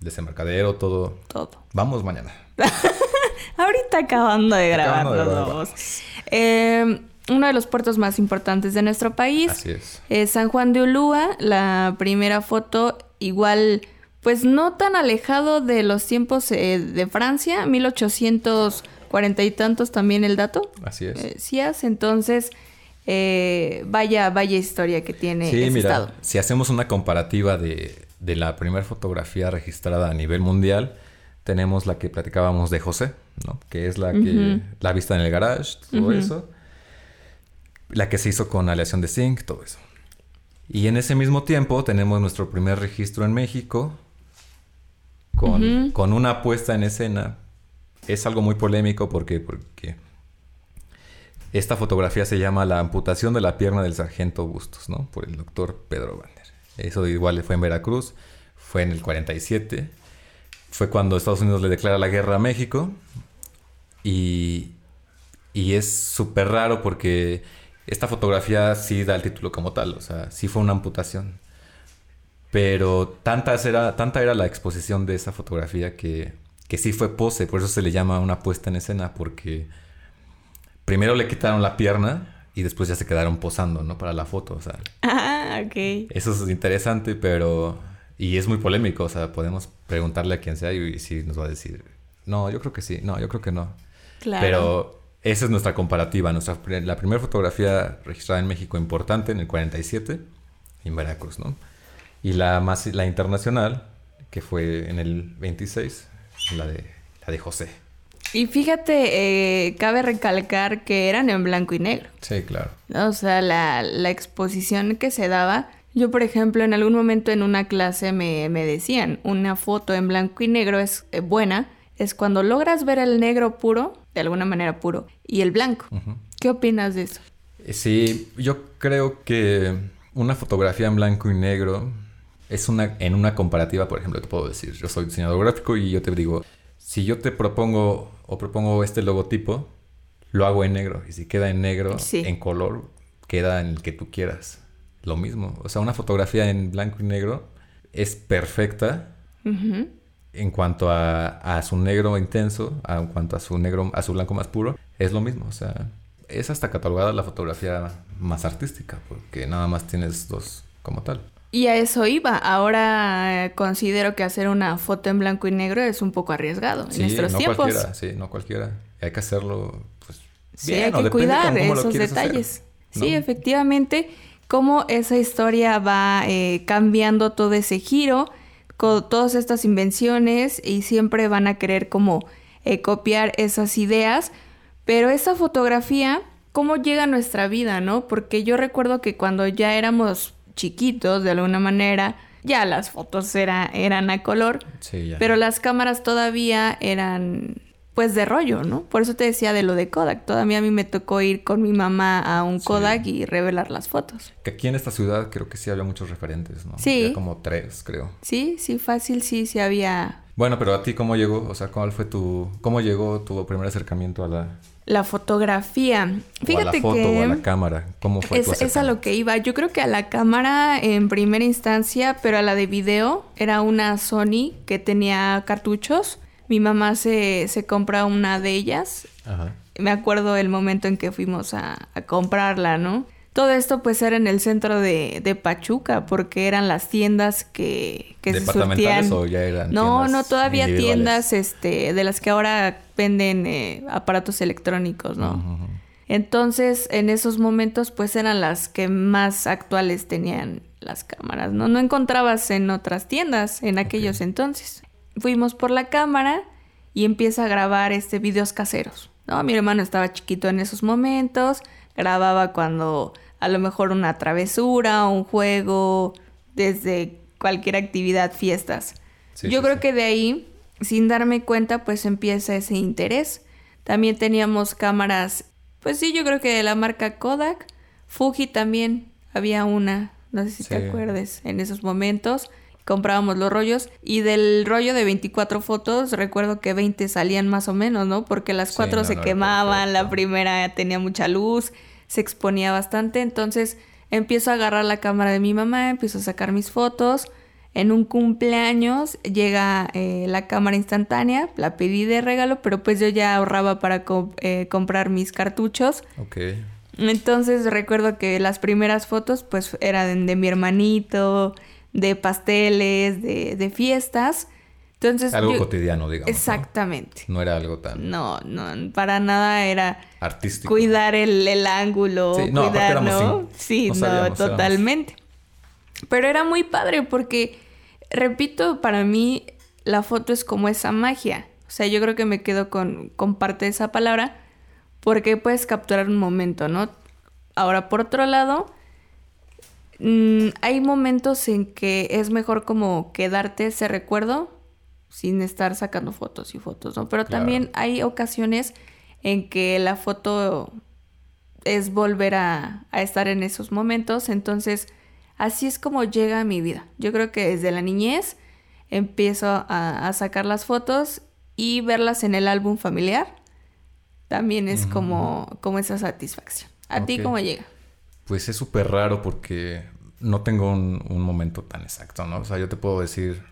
desembarcadero, todo. todo. Vamos mañana. Ahorita acabando de grabar, Acabando de nos grabar, vamos. vamos. Eh, uno de los puertos más importantes de nuestro país. Así es. Eh, San Juan de Ulúa, la primera foto, igual, pues no tan alejado de los tiempos eh, de Francia, 1840 y tantos también el dato. Así es. Eh, Cías, entonces, eh, vaya, vaya historia que tiene Sí, ese mira, estado. si hacemos una comparativa de, de la primera fotografía registrada a nivel mundial, tenemos la que platicábamos de José, ¿no? Que es la que Ujú. la vista en el garage, todo eso. La que se hizo con aleación de zinc, todo eso. Y en ese mismo tiempo tenemos nuestro primer registro en México con, con una puesta en escena. Es algo muy polémico porque, porque esta fotografía se llama La amputación de la pierna del sargento Bustos, ¿no? Por el doctor Pedro Bander. Eso igual fue en Veracruz, fue en el 47. Fue cuando Estados Unidos le declara la guerra a México. Y, y es súper raro porque esta fotografía sí da el título como tal, o sea, sí fue una amputación. Pero tantas era, tanta era la exposición de esa fotografía que, que sí fue pose, por eso se le llama una puesta en escena, porque primero le quitaron la pierna y después ya se quedaron posando, ¿no? Para la foto, o sea, Ah, ok. eso es interesante, pero... Y es muy polémico, o sea, podemos preguntarle a quien sea y, y sí nos va a decir, no, yo creo que sí, no, yo creo que no. Claro. Pero esa es nuestra comparativa, nuestra, la primera fotografía registrada en México importante en el 47, en Veracruz, ¿no? Y la más, la internacional, que fue en el 26, la de, la de José. Y fíjate, eh, cabe recalcar que eran en blanco y negro. Sí, claro. O sea, la, la exposición que se daba. Yo, por ejemplo, en algún momento en una clase me, me decían, una foto en blanco y negro es eh, buena, es cuando logras ver el negro puro, de alguna manera puro, y el blanco. ¿Qué opinas de eso? Sí, yo creo que una fotografía en blanco y negro es una, en una comparativa, por ejemplo, te puedo decir, yo soy diseñador gráfico y yo te digo, si yo te propongo o propongo este logotipo, lo hago en negro. Y si queda en negro, Sí. en color, queda en el que tú quieras. Lo mismo. O sea, una fotografía en blanco y negro es perfecta. En cuanto a, a su negro intenso, a- en cuanto a su negro, a su blanco más puro, es lo mismo. O sea, es hasta catalogada la fotografía más artística, porque nada más tienes dos como tal. Y a eso iba. Ahora eh, considero que hacer una foto en blanco y negro es un poco arriesgado en nuestros no tiempos. cualquiera, sí, no cualquiera. Hay que hacerlo, pues, Sí, bien, hay que cuidar esos hacer, detalles. ¿no? Sí, efectivamente, cómo esa historia va eh, cambiando todo ese giro, con todas estas invenciones y siempre van a querer como eh, copiar esas ideas, pero esa fotografía, ¿cómo llega a nuestra vida, no? Porque yo recuerdo que cuando ya éramos chiquitos, de alguna manera, ya las fotos era, eran a color, Sí, pero las cámaras todavía eran pues de rollo, ¿no? Por eso te decía de lo de Kodak. Todavía a mí me tocó ir con mi mamá a un Sí. Kodak y revelar las fotos. Que aquí en esta ciudad creo que sí había muchos referentes, ¿no? Sí. Había como tres, creo. Sí, sí, fácil, sí, sí había Bueno, pero a ti cómo llegó, o sea, ¿cuál fue tu, cómo llegó tu primer acercamiento a la, la fotografía. Fíjate o a la foto que o a la cámara? ¿Cómo fue es, es a lo que iba. Yo creo que a la cámara en primera instancia, pero a la de video era una Sony que tenía cartuchos. Mi mamá se, se compra una de ellas Ajá. me acuerdo el momento en que fuimos a, a comprarla, ¿no? Todo esto pues era en el centro de, de Pachuca, porque eran las tiendas que, que se ¿Departamentales surtían. o ya eran No, no, todavía tiendas este, de las que ahora venden eh, aparatos electrónicos, ¿no? Entonces, en esos momentos, pues eran las que más actuales tenían las cámaras, ¿no? No encontrabas en otras tiendas en aquellos entonces. Fuimos por la cámara y empieza a grabar este videos caseros, ¿no? Mi hermano estaba chiquito en esos momentos, grababa cuando a lo mejor una travesura, un juego, desde cualquier actividad, fiestas. Sí, Yo sí, creo sí. que de ahí, sin darme cuenta, pues empieza ese interés. También teníamos cámaras, pues sí, yo creo que de la marca Kodak. Fuji también había una, no sé si te acuerdes, en esos momentos. Comprábamos los rollos y del rollo de 24 fotos recuerdo que 20 salían más o menos, ¿no? Porque las Sí, cuatro no, se no quemaban, la primera tenía mucha luz, se exponía bastante, entonces empiezo a agarrar la cámara de mi mamá, empiezo a sacar mis fotos. En un cumpleaños llega eh, la cámara instantánea, la pedí de regalo, pero pues yo ya ahorraba para eh, comprar mis cartuchos. Ok. Entonces recuerdo que las primeras fotos pues eran de mi hermanito, de pasteles, de, de fiestas. Entonces Algo yo- cotidiano, digamos. Exactamente. ¿no? era algo tan No, no, para nada era artístico. cuidar el, el ángulo, Sí, no, cuidar, éramos ¿no? Sí, no éramos- totalmente. Pero era muy padre porque, repito, para mí la foto es como esa magia. O sea, yo creo que me quedo con, con parte de esa palabra porque puedes capturar un momento, ¿no? Ahora, por otro lado, mm, hay momentos en que es mejor como quedarte ese recuerdo sin estar sacando fotos y fotos, ¿no? Pero Claro. también hay ocasiones en que la foto es volver a, a estar en esos momentos, entonces así es como llega a mi vida. Yo creo que desde la niñez empiezo a, a sacar las fotos y verlas en el álbum familiar. También es como, como esa satisfacción. ¿A ti cómo llega? Pues es súper raro porque no tengo un, un momento tan exacto, ¿no? O sea, yo te puedo decir,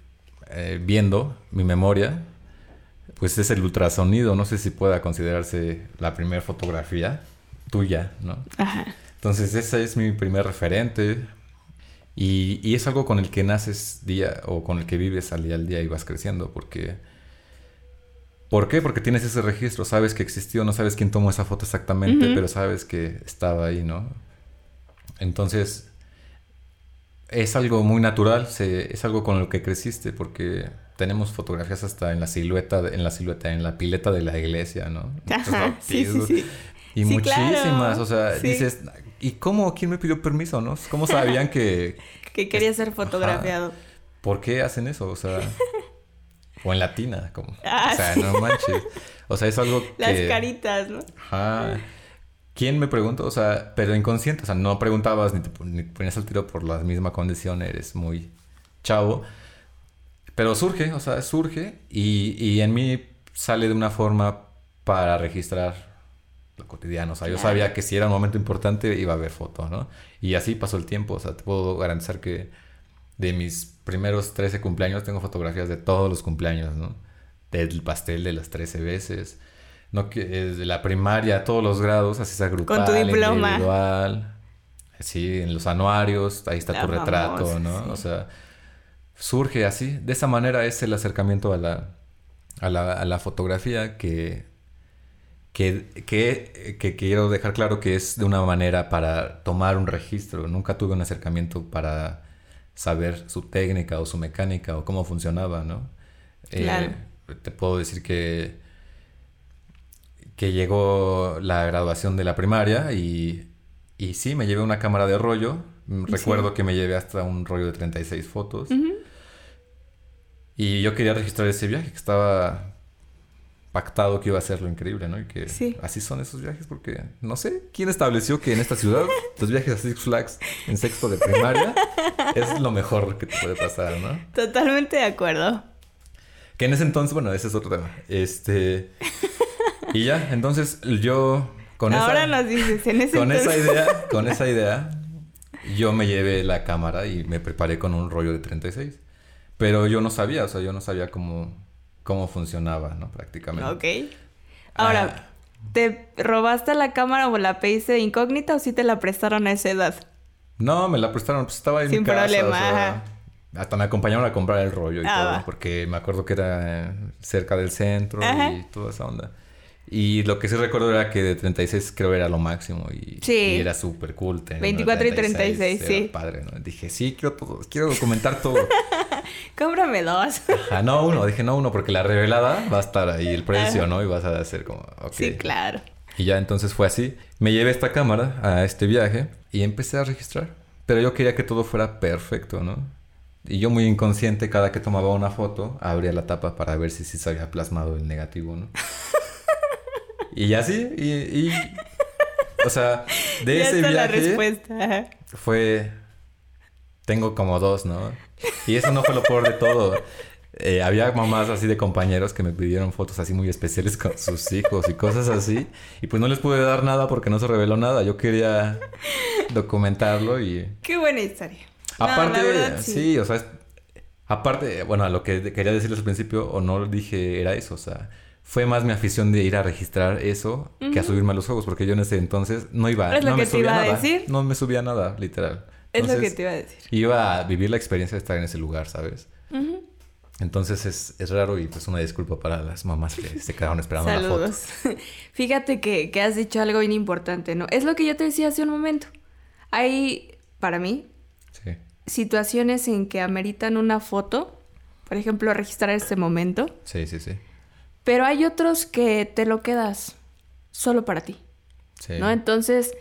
eh, viendo mi memoria, pues es el ultrasonido. No sé si pueda considerarse la primera fotografía tuya, ¿no? Ajá. Entonces ese es mi primer referente y, y es algo con el que naces día o con el que vives al día al día y vas creciendo porque... ¿Por qué? Porque tienes ese registro, sabes que existió, no sabes quién tomó esa foto exactamente, pero sabes que estaba ahí, ¿no? Entonces, es algo muy natural, se- es algo con lo que creciste porque tenemos fotografías hasta en la silueta, en la silueta, en la pileta de la iglesia, ¿no? Ajá, sí, sí, sí. Y Sí, muchísimas, claro. o sea, dices, ¿y cómo? ¿Quién me pidió permiso, no? ¿Cómo sabían que... Que quería ser Ajá. fotografiado. ¿Por qué hacen eso? O sea... O en latina, como... Ah, o sea, no manches. O sea, es algo que... Las caritas, ¿no? Ajá. ¿Quién me preguntó? O sea, pero inconsciente. O sea, no preguntabas ni te ponías al tiro por la misma condición. Eres muy chavo. Pero surge, o sea, surge. Y, y en mí sale de una forma para registrar lo cotidiano. O sea, yo sabía que si era un momento importante iba a haber foto, ¿no? Y así pasó el tiempo. O sea, te puedo garantizar que de mis primeros 13 cumpleaños tengo fotografías de todos los cumpleaños, ¿no? Del pastel de las 13 veces. No que desde la primaria, todos los grados, así sea grupal, Con tu diploma. individual. Sí, en los anuarios, ahí está La tu retrato, ¿no? sí. O sea, surge así. De esa manera es el acercamiento a la, a la, a la fotografía que, que, que, que quiero dejar claro que es de una manera para tomar un registro. Nunca tuve un acercamiento para saber su técnica o su mecánica o cómo funcionaba, ¿no? Eh, Claro. te puedo decir que, que llegó la graduación de la primaria y, y sí, me llevé una cámara de rollo. Mm, Recuerdo que me llevé hasta un rollo de 36 fotos. Y yo quería registrar ese viaje que estaba pactado que iba a ser lo increíble, ¿no? Y que Sí. así son esos viajes porque no sé quién estableció que en esta ciudad los viajes a Six Flags en sexto de primaria es lo mejor que te puede pasar, ¿no? Totalmente de acuerdo. Que en ese entonces, bueno, ese es otro tema. Este y ya, entonces yo con Ahora esa nos dices, en ese con esa idea, con esa idea yo me llevé la cámara y me preparé con un rollo de 36. Pero yo no sabía, o sea, yo no sabía cómo cómo funcionaba, ¿no? Prácticamente. Ok. Ahora, ¿Te robaste la cámara o la pediste incógnita o sí te la prestaron a esa edad? No, me la prestaron, pues estaba en Sin mi casa. problema, o sea, hasta me acompañaron a comprar el rollo y Ah, todo, va. porque me acuerdo que era cerca del centro Ajá. y toda esa onda. Y lo que sí recuerdo era que de 36 creo era lo máximo y, Sí. y era súper cool. tener 24 y 36, era sí. padre, ¿no? Dije, sí, quiero todo, quiero documentar todo. Cómprame dos. Ajá, no uno, dije no uno, porque la revelada va a estar ahí el precio, ¿no? Y vas a hacer como, ok. Sí, claro. Y ya entonces fue así. Me llevé esta cámara a este viaje y empecé a registrar. Pero yo quería que todo fuera perfecto, ¿no? Y yo muy inconsciente, cada que tomaba una foto, abría la tapa para ver si, si se había plasmado el negativo, ¿no? y así, y, y... O sea, de Ya ese está la viaje respuesta. fue... Tengo como dos, ¿no? Y eso no fue lo peor de todo. Eh, había mamás así de compañeros que me pidieron fotos así muy especiales con sus hijos y cosas así. Y pues no les pude dar nada porque no se reveló nada. Yo quería documentarlo y... Qué buena historia. Aparte, verdad, sí. o sea, es- aparte, bueno, a lo que quería decirles al principio o no dije era eso, o sea, fue más mi afición de ir a registrar eso que a subirme a los juegos, porque yo en ese entonces no iba, Es lo no que me te subía iba a nada, decir. no me subía nada, literal. Es lo que te iba a decir. Iba a vivir la experiencia de estar en ese lugar, ¿sabes? Entonces es, es raro y pues una disculpa para las mamás que se quedaron esperando la foto. Fíjate que, que has dicho algo bien importante, ¿no? Es lo que yo te decía hace un momento. Hay, para mí, Sí. situaciones en que ameritan una foto, por ejemplo, registrar este momento, Sí, sí, sí. Pero hay otros que te lo quedas solo para ti, Sí. ¿no? Entonces,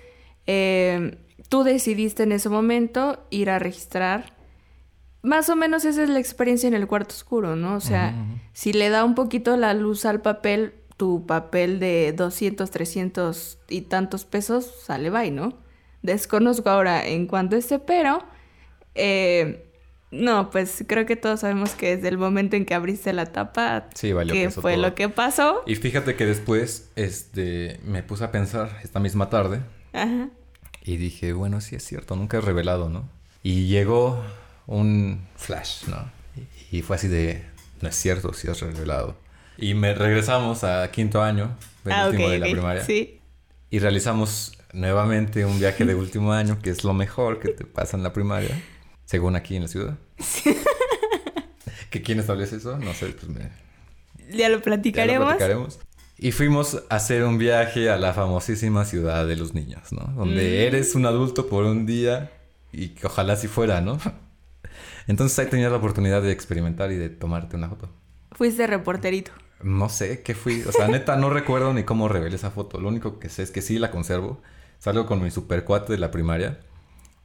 eh, tú decidiste en ese momento ir a registrar. Más o menos esa es la experiencia en el cuarto oscuro, ¿no? O sea, si le da un poquito la luz al papel, tu papel de 200, 300 y tantos pesos sale bye, ¿no? Desconozco ahora en cuánto esté, pero eh, no, pues creo que todos sabemos que desde el momento en que abriste la tapa, Sí, valió que fue todo. lo que pasó. Y fíjate que después, este, me puse a pensar esta misma tarde Ajá. y dije, bueno, sí es cierto, nunca he revelado, ¿no? Y llegó un flash, ¿no? Y, fue así de, no es cierto, sí has revelado. Y me regresamos a quinto año, el Ah, último de la primaria. Sí. Y realizamos nuevamente un viaje de último año, que es lo mejor que te pasa en la primaria, según aquí en la ciudad. ¿Que quién establece eso? No sé, pues me, Ya lo ya lo platicaremos. platicaremos. Y fuimos a hacer un viaje a la famosísima ciudad de los niños, ¿no? Donde Mm. eres un adulto por un día y que ojalá así fuera, ¿no? Entonces ahí tenías la oportunidad de experimentar y de tomarte una foto. Fuiste reporterito. No sé qué fui, o sea, neta no recuerdo ni cómo revelé esa foto. Lo único que sé es que sí la conservo. Salgo con mi super cuate de la primaria.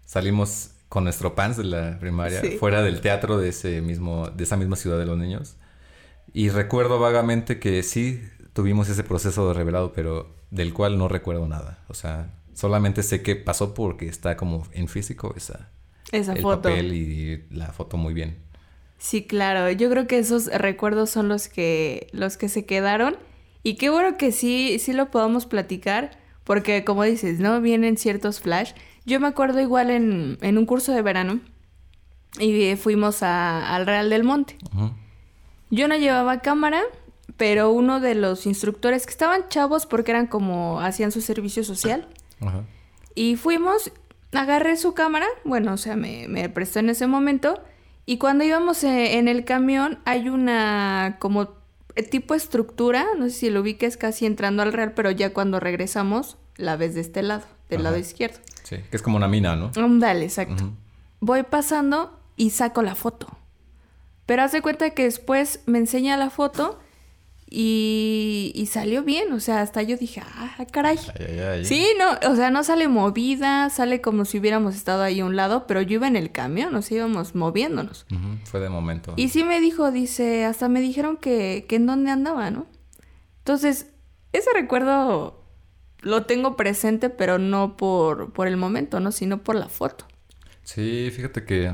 Salimos con nuestro pants de la primaria Sí. fuera del teatro de ese mismo de esa misma ciudad de los niños. Y recuerdo vagamente que sí tuvimos ese proceso de revelado, pero del cual no recuerdo nada. O sea, solamente sé que pasó porque está como en físico esa Esa el foto. papel y la foto muy bien. Sí, claro. Yo creo que esos recuerdos son los que, los que se quedaron. Y qué bueno que sí, sí lo podamos platicar. Porque como dices, ¿no? Vienen ciertos flash. Yo me acuerdo igual en, en un curso de verano. Y fuimos a- al Real del Monte. Yo no llevaba cámara, pero uno de los instructores que estaban chavos porque eran como hacían su servicio social. Y fuimos, agarré su cámara, bueno, o sea, me, me prestó en ese momento. Y cuando íbamos eh, en el camión, hay una como eh, tipo estructura, no sé si lo ubiques casi entrando al real, pero ya cuando regresamos, la ves de este lado, del Ajá. lado izquierdo. Sí, que es como una mina, ¿no? Dale, exacto. Voy pasando y saco la foto. Pero haz de cuenta que después me enseña la foto y, y salió bien. O sea, hasta yo dije, ah, caray. Ay, ay, ay. Sí, no, o sea, no sale movida, sale como si hubiéramos estado ahí a un lado, pero yo iba en el camión, nos íbamos moviéndonos. Fue de momento. Y sí me dijo, dice, hasta me dijeron que, que en dónde andaba, ¿no? Entonces, ese recuerdo lo tengo presente, pero no por, por el momento, ¿no? Sino por la foto. Sí, fíjate que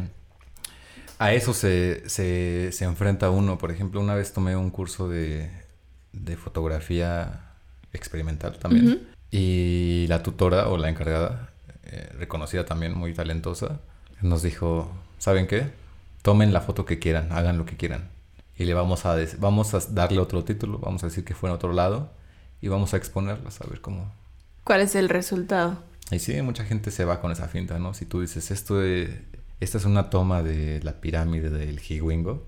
a eso se, se, se enfrenta uno. Por ejemplo, una vez tomé un curso de, de fotografía experimental también. Y la tutora o la encargada, eh, reconocida también, muy talentosa, nos dijo, ¿saben qué? Tomen la foto que quieran, hagan lo que quieran. Y le vamos a, vamos a darle otro título, vamos a decir que fue en otro lado. Y vamos a exponerlas a ver cómo... ¿Cuál es el resultado? Y sí, mucha gente se va con esa finta, ¿no? Si tú dices, esto de, esta es una toma de la pirámide del Higwingo,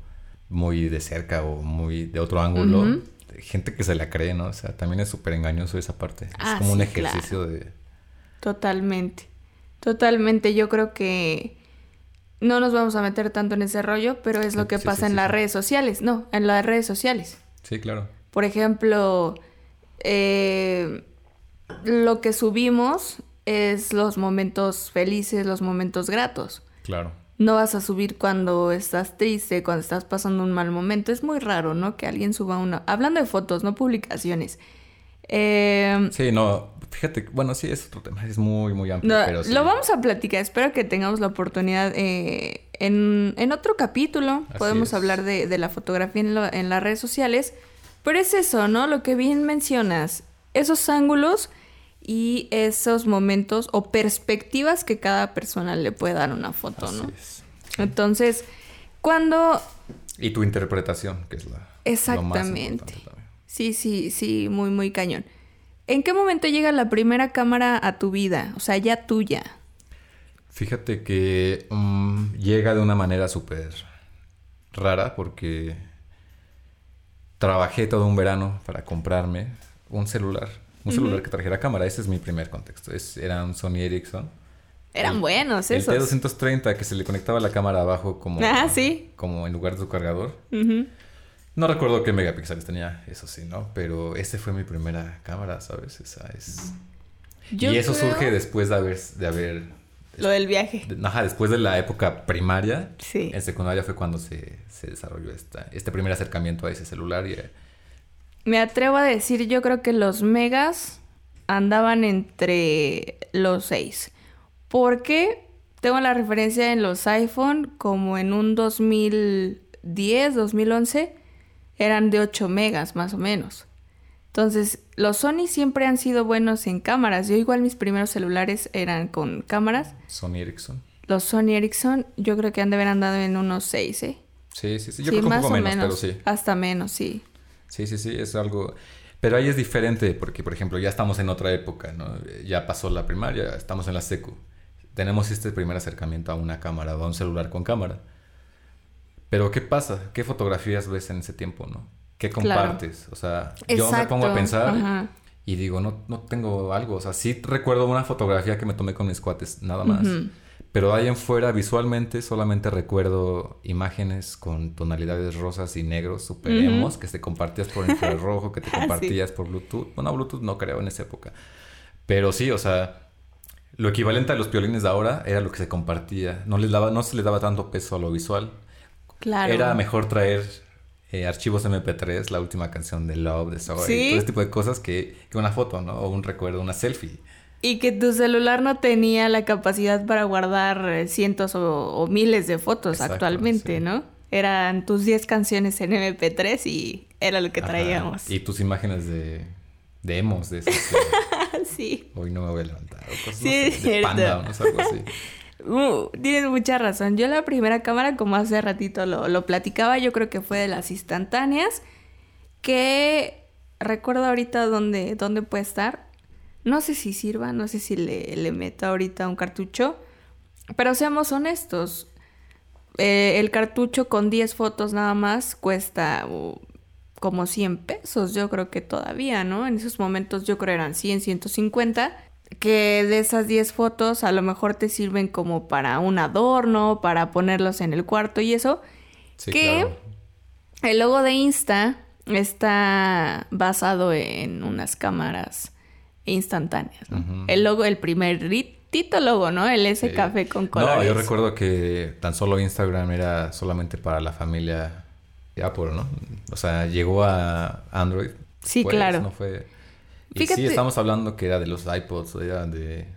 muy de cerca o muy de otro ángulo, gente que se la cree, ¿no? O sea, también es súper engañoso esa parte. Ah, es como un ejercicio de... Totalmente. Totalmente. Yo creo que no nos vamos a meter tanto en ese rollo, pero es lo que sí, pasa sí, en las redes sociales. No, en las redes sociales. Sí, claro. Por ejemplo, eh, lo que subimos es los momentos felices, los momentos gratos. Claro. No vas a subir cuando estás triste, cuando estás pasando un mal momento. Es muy raro, ¿no? Que alguien suba una... Hablando de fotos, no publicaciones. Eh, Sí, no, fíjate, bueno, sí, es otro tema, es muy, muy amplio, no, pero sí. Lo vamos a platicar. Espero que tengamos la oportunidad eh, en, en otro capítulo. Así Podemos es. hablar de, de la fotografía en, lo- en las redes sociales. Pero es eso, ¿no? Lo que bien mencionas. Esos ángulos y esos momentos o perspectivas que cada persona le puede dar una foto, Así ¿no? es. Entonces, cuando Y tu interpretación, que es la... lo más Exactamente. Sí, sí, sí, muy, muy cañón. ¿En qué momento llega la primera cámara a tu vida? O sea, ya tuya. Fíjate que mm, llega de una manera súper rara porque trabajé todo un verano para comprarme un celular. Un celular que trajera cámara. Ese es mi primer contexto. Es, era un Sony Ericsson. Eran El- buenos El esos. T230 que se le conectaba la cámara abajo como, Ah, sí. como en lugar de su cargador. No recuerdo qué megapíxeles tenía, eso sí, ¿no? Pero ese fue mi primera cámara, ¿sabes? Esa es... Yo y eso creo- surge después de haber... De haber Lo del viaje. ajá, después de la época primaria. Sí. En secundaria fue cuando se, se desarrolló esta, este primer acercamiento a ese celular. Y, Me atrevo a decir, yo creo que los megas andaban entre los seis. Porque tengo la referencia en los iPhone como en un 2010, 2011, eran de 8 megas más o menos. Entonces, los Sony siempre han sido buenos en cámaras. Yo igual mis primeros celulares eran con cámaras. Sony Ericsson. Los Sony Ericsson yo creo que han de haber andado en unos 6, ¿eh? Sí, sí, sí. Yo creo que un poco menos, pero sí. Hasta menos, sí. Sí, sí, sí, es algo... Pero ahí es diferente porque, por ejemplo, ya estamos en otra época, ¿no? Ya pasó la primaria, estamos en la secu. Tenemos este primer acercamiento a una cámara o a un celular con cámara. Pero ¿qué pasa? ¿Qué fotografías ves en ese tiempo, no? ¿Qué Claro. compartes? O sea, yo me pongo a pensar ajá. y digo, no, no tengo algo. O sea, sí recuerdo una fotografía que me tomé con mis cuates, nada más. Ujú. Pero ahí en fuera, visualmente, solamente recuerdo imágenes con tonalidades rosas y negros super Ujú. emos que te compartías por infrarrojo, que te sí. compartías por Bluetooth. Bueno, Bluetooth no creo en esa época. Pero sí, o sea, lo equivalente a los piolines de ahora era lo que se compartía. No, les daba, no se les daba tanto peso a lo visual. Claro. Era mejor traer eh, archivos MP3, la última canción de Love, de Sí. todo ese tipo de cosas que, que una foto, ¿no? O un recuerdo, una selfie. Y que tu celular no tenía la capacidad para guardar eh, cientos o, o miles de fotos Exacto, actualmente, sí. ¿no? Eran tus 10 canciones en MP3 y era lo que Ajá. traíamos. Y tus imágenes de, de emos, de esas que sí. hoy no me voy a levantar. O cosas Sí, no sé, de panda o no sé, algo así. Uh, tienes mucha razón. Yo la primera cámara, como hace ratito lo, platicaba, yo creo que fue de las instantáneas, que recuerdo ahorita dónde, dónde puede estar. No sé si sirva, no sé si le, le meto ahorita un cartucho, pero seamos honestos. eh, el cartucho con 10 fotos nada más cuesta uh, como 100 pesos, yo creo que todavía, ¿no? En esos momentos yo creo eran 100, 150, que de esas 10 fotos a lo mejor te sirven como para un adorno, para ponerlos en el cuarto y eso. Sí, que claro. el logo de Insta está basado en unas cámaras instantáneas, ¿no? El logo, el primer tito logo, ¿no? El Sí. café con colores. No, yo recuerdo que tan solo Instagram era solamente para la familia de Apple, ¿no? O sea, llegó a Android. Sí, después, claro. No fue... Y sí, estamos hablando que era de los iPods, era de...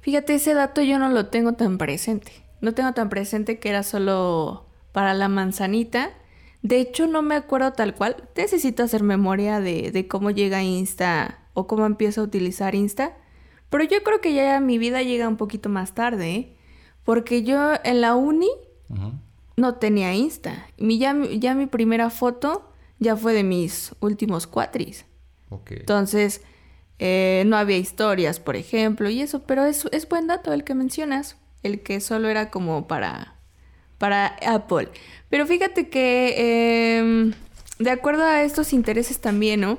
Fíjate, ese dato yo no lo tengo tan presente. No tengo tan presente que era solo para la manzanita. De hecho, no me acuerdo tal cual. Necesito hacer memoria de, de cómo llega Insta o cómo empiezo a utilizar Insta. Pero yo creo que ya mi vida llega un poquito más tarde, ¿eh? Porque yo en la uni no tenía Insta. Mi, ya, ya mi primera foto ya fue de mis últimos cuatris. Ok. Entonces, eh, no había historias, por ejemplo, y eso, pero es, es buen dato el que mencionas, el que solo era como para, para Apple. Pero fíjate que, em, de acuerdo a estos intereses también, ¿no?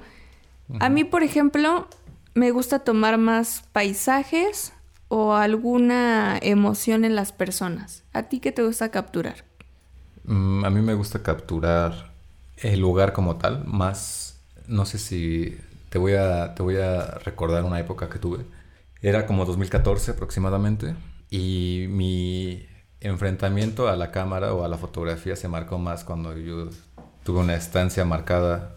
A mí, por ejemplo, me gusta tomar más paisajes o alguna emoción en las personas. ¿A ti qué te gusta capturar? Mm, a mí me gusta capturar el lugar como tal, más, no sé si te voy a, te voy a recordar una época que tuve. Era como 2014 aproximadamente y mi enfrentamiento a la cámara o a la fotografía se marcó más cuando yo tuve una estancia marcada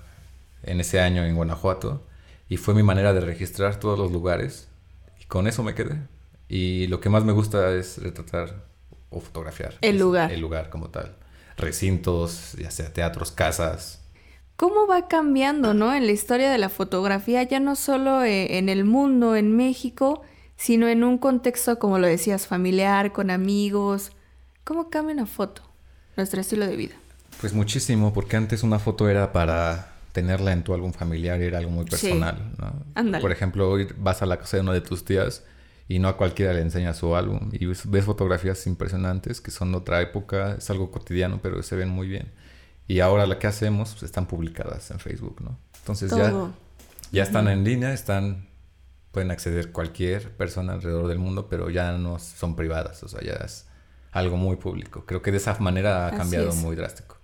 en ese año en Guanajuato y fue mi manera de registrar todos los lugares y con eso me quedé. Y lo que más me gusta es retratar o fotografiar. El lugar. El lugar como tal. Recintos, ya sea teatros, casas. ¿Cómo va cambiando, no? En la historia de la fotografía, ya no solo eh, en el mundo, en México, sino en un contexto, como lo decías, familiar, con amigos. ¿Cómo cambia una foto? Nuestro estilo de vida. Pues muchísimo, porque antes una foto era para tenerla en tu álbum familiar, era algo muy Sí. personal, ¿no? Ándale. Por ejemplo, hoy vas a la casa de una de tus tías y no a cualquiera le enseñas su álbum y ves, ves fotografías impresionantes que son de otra época, es algo cotidiano, pero se ven muy bien. Y ahora lo que hacemos pues, están publicadas en Facebook, ¿no? Entonces ya, Todo. ya están en línea, están pueden acceder cualquier persona alrededor del mundo, pero ya no son privadas, o sea, ya es algo muy público. Creo que de esa manera ha cambiado muy drástico.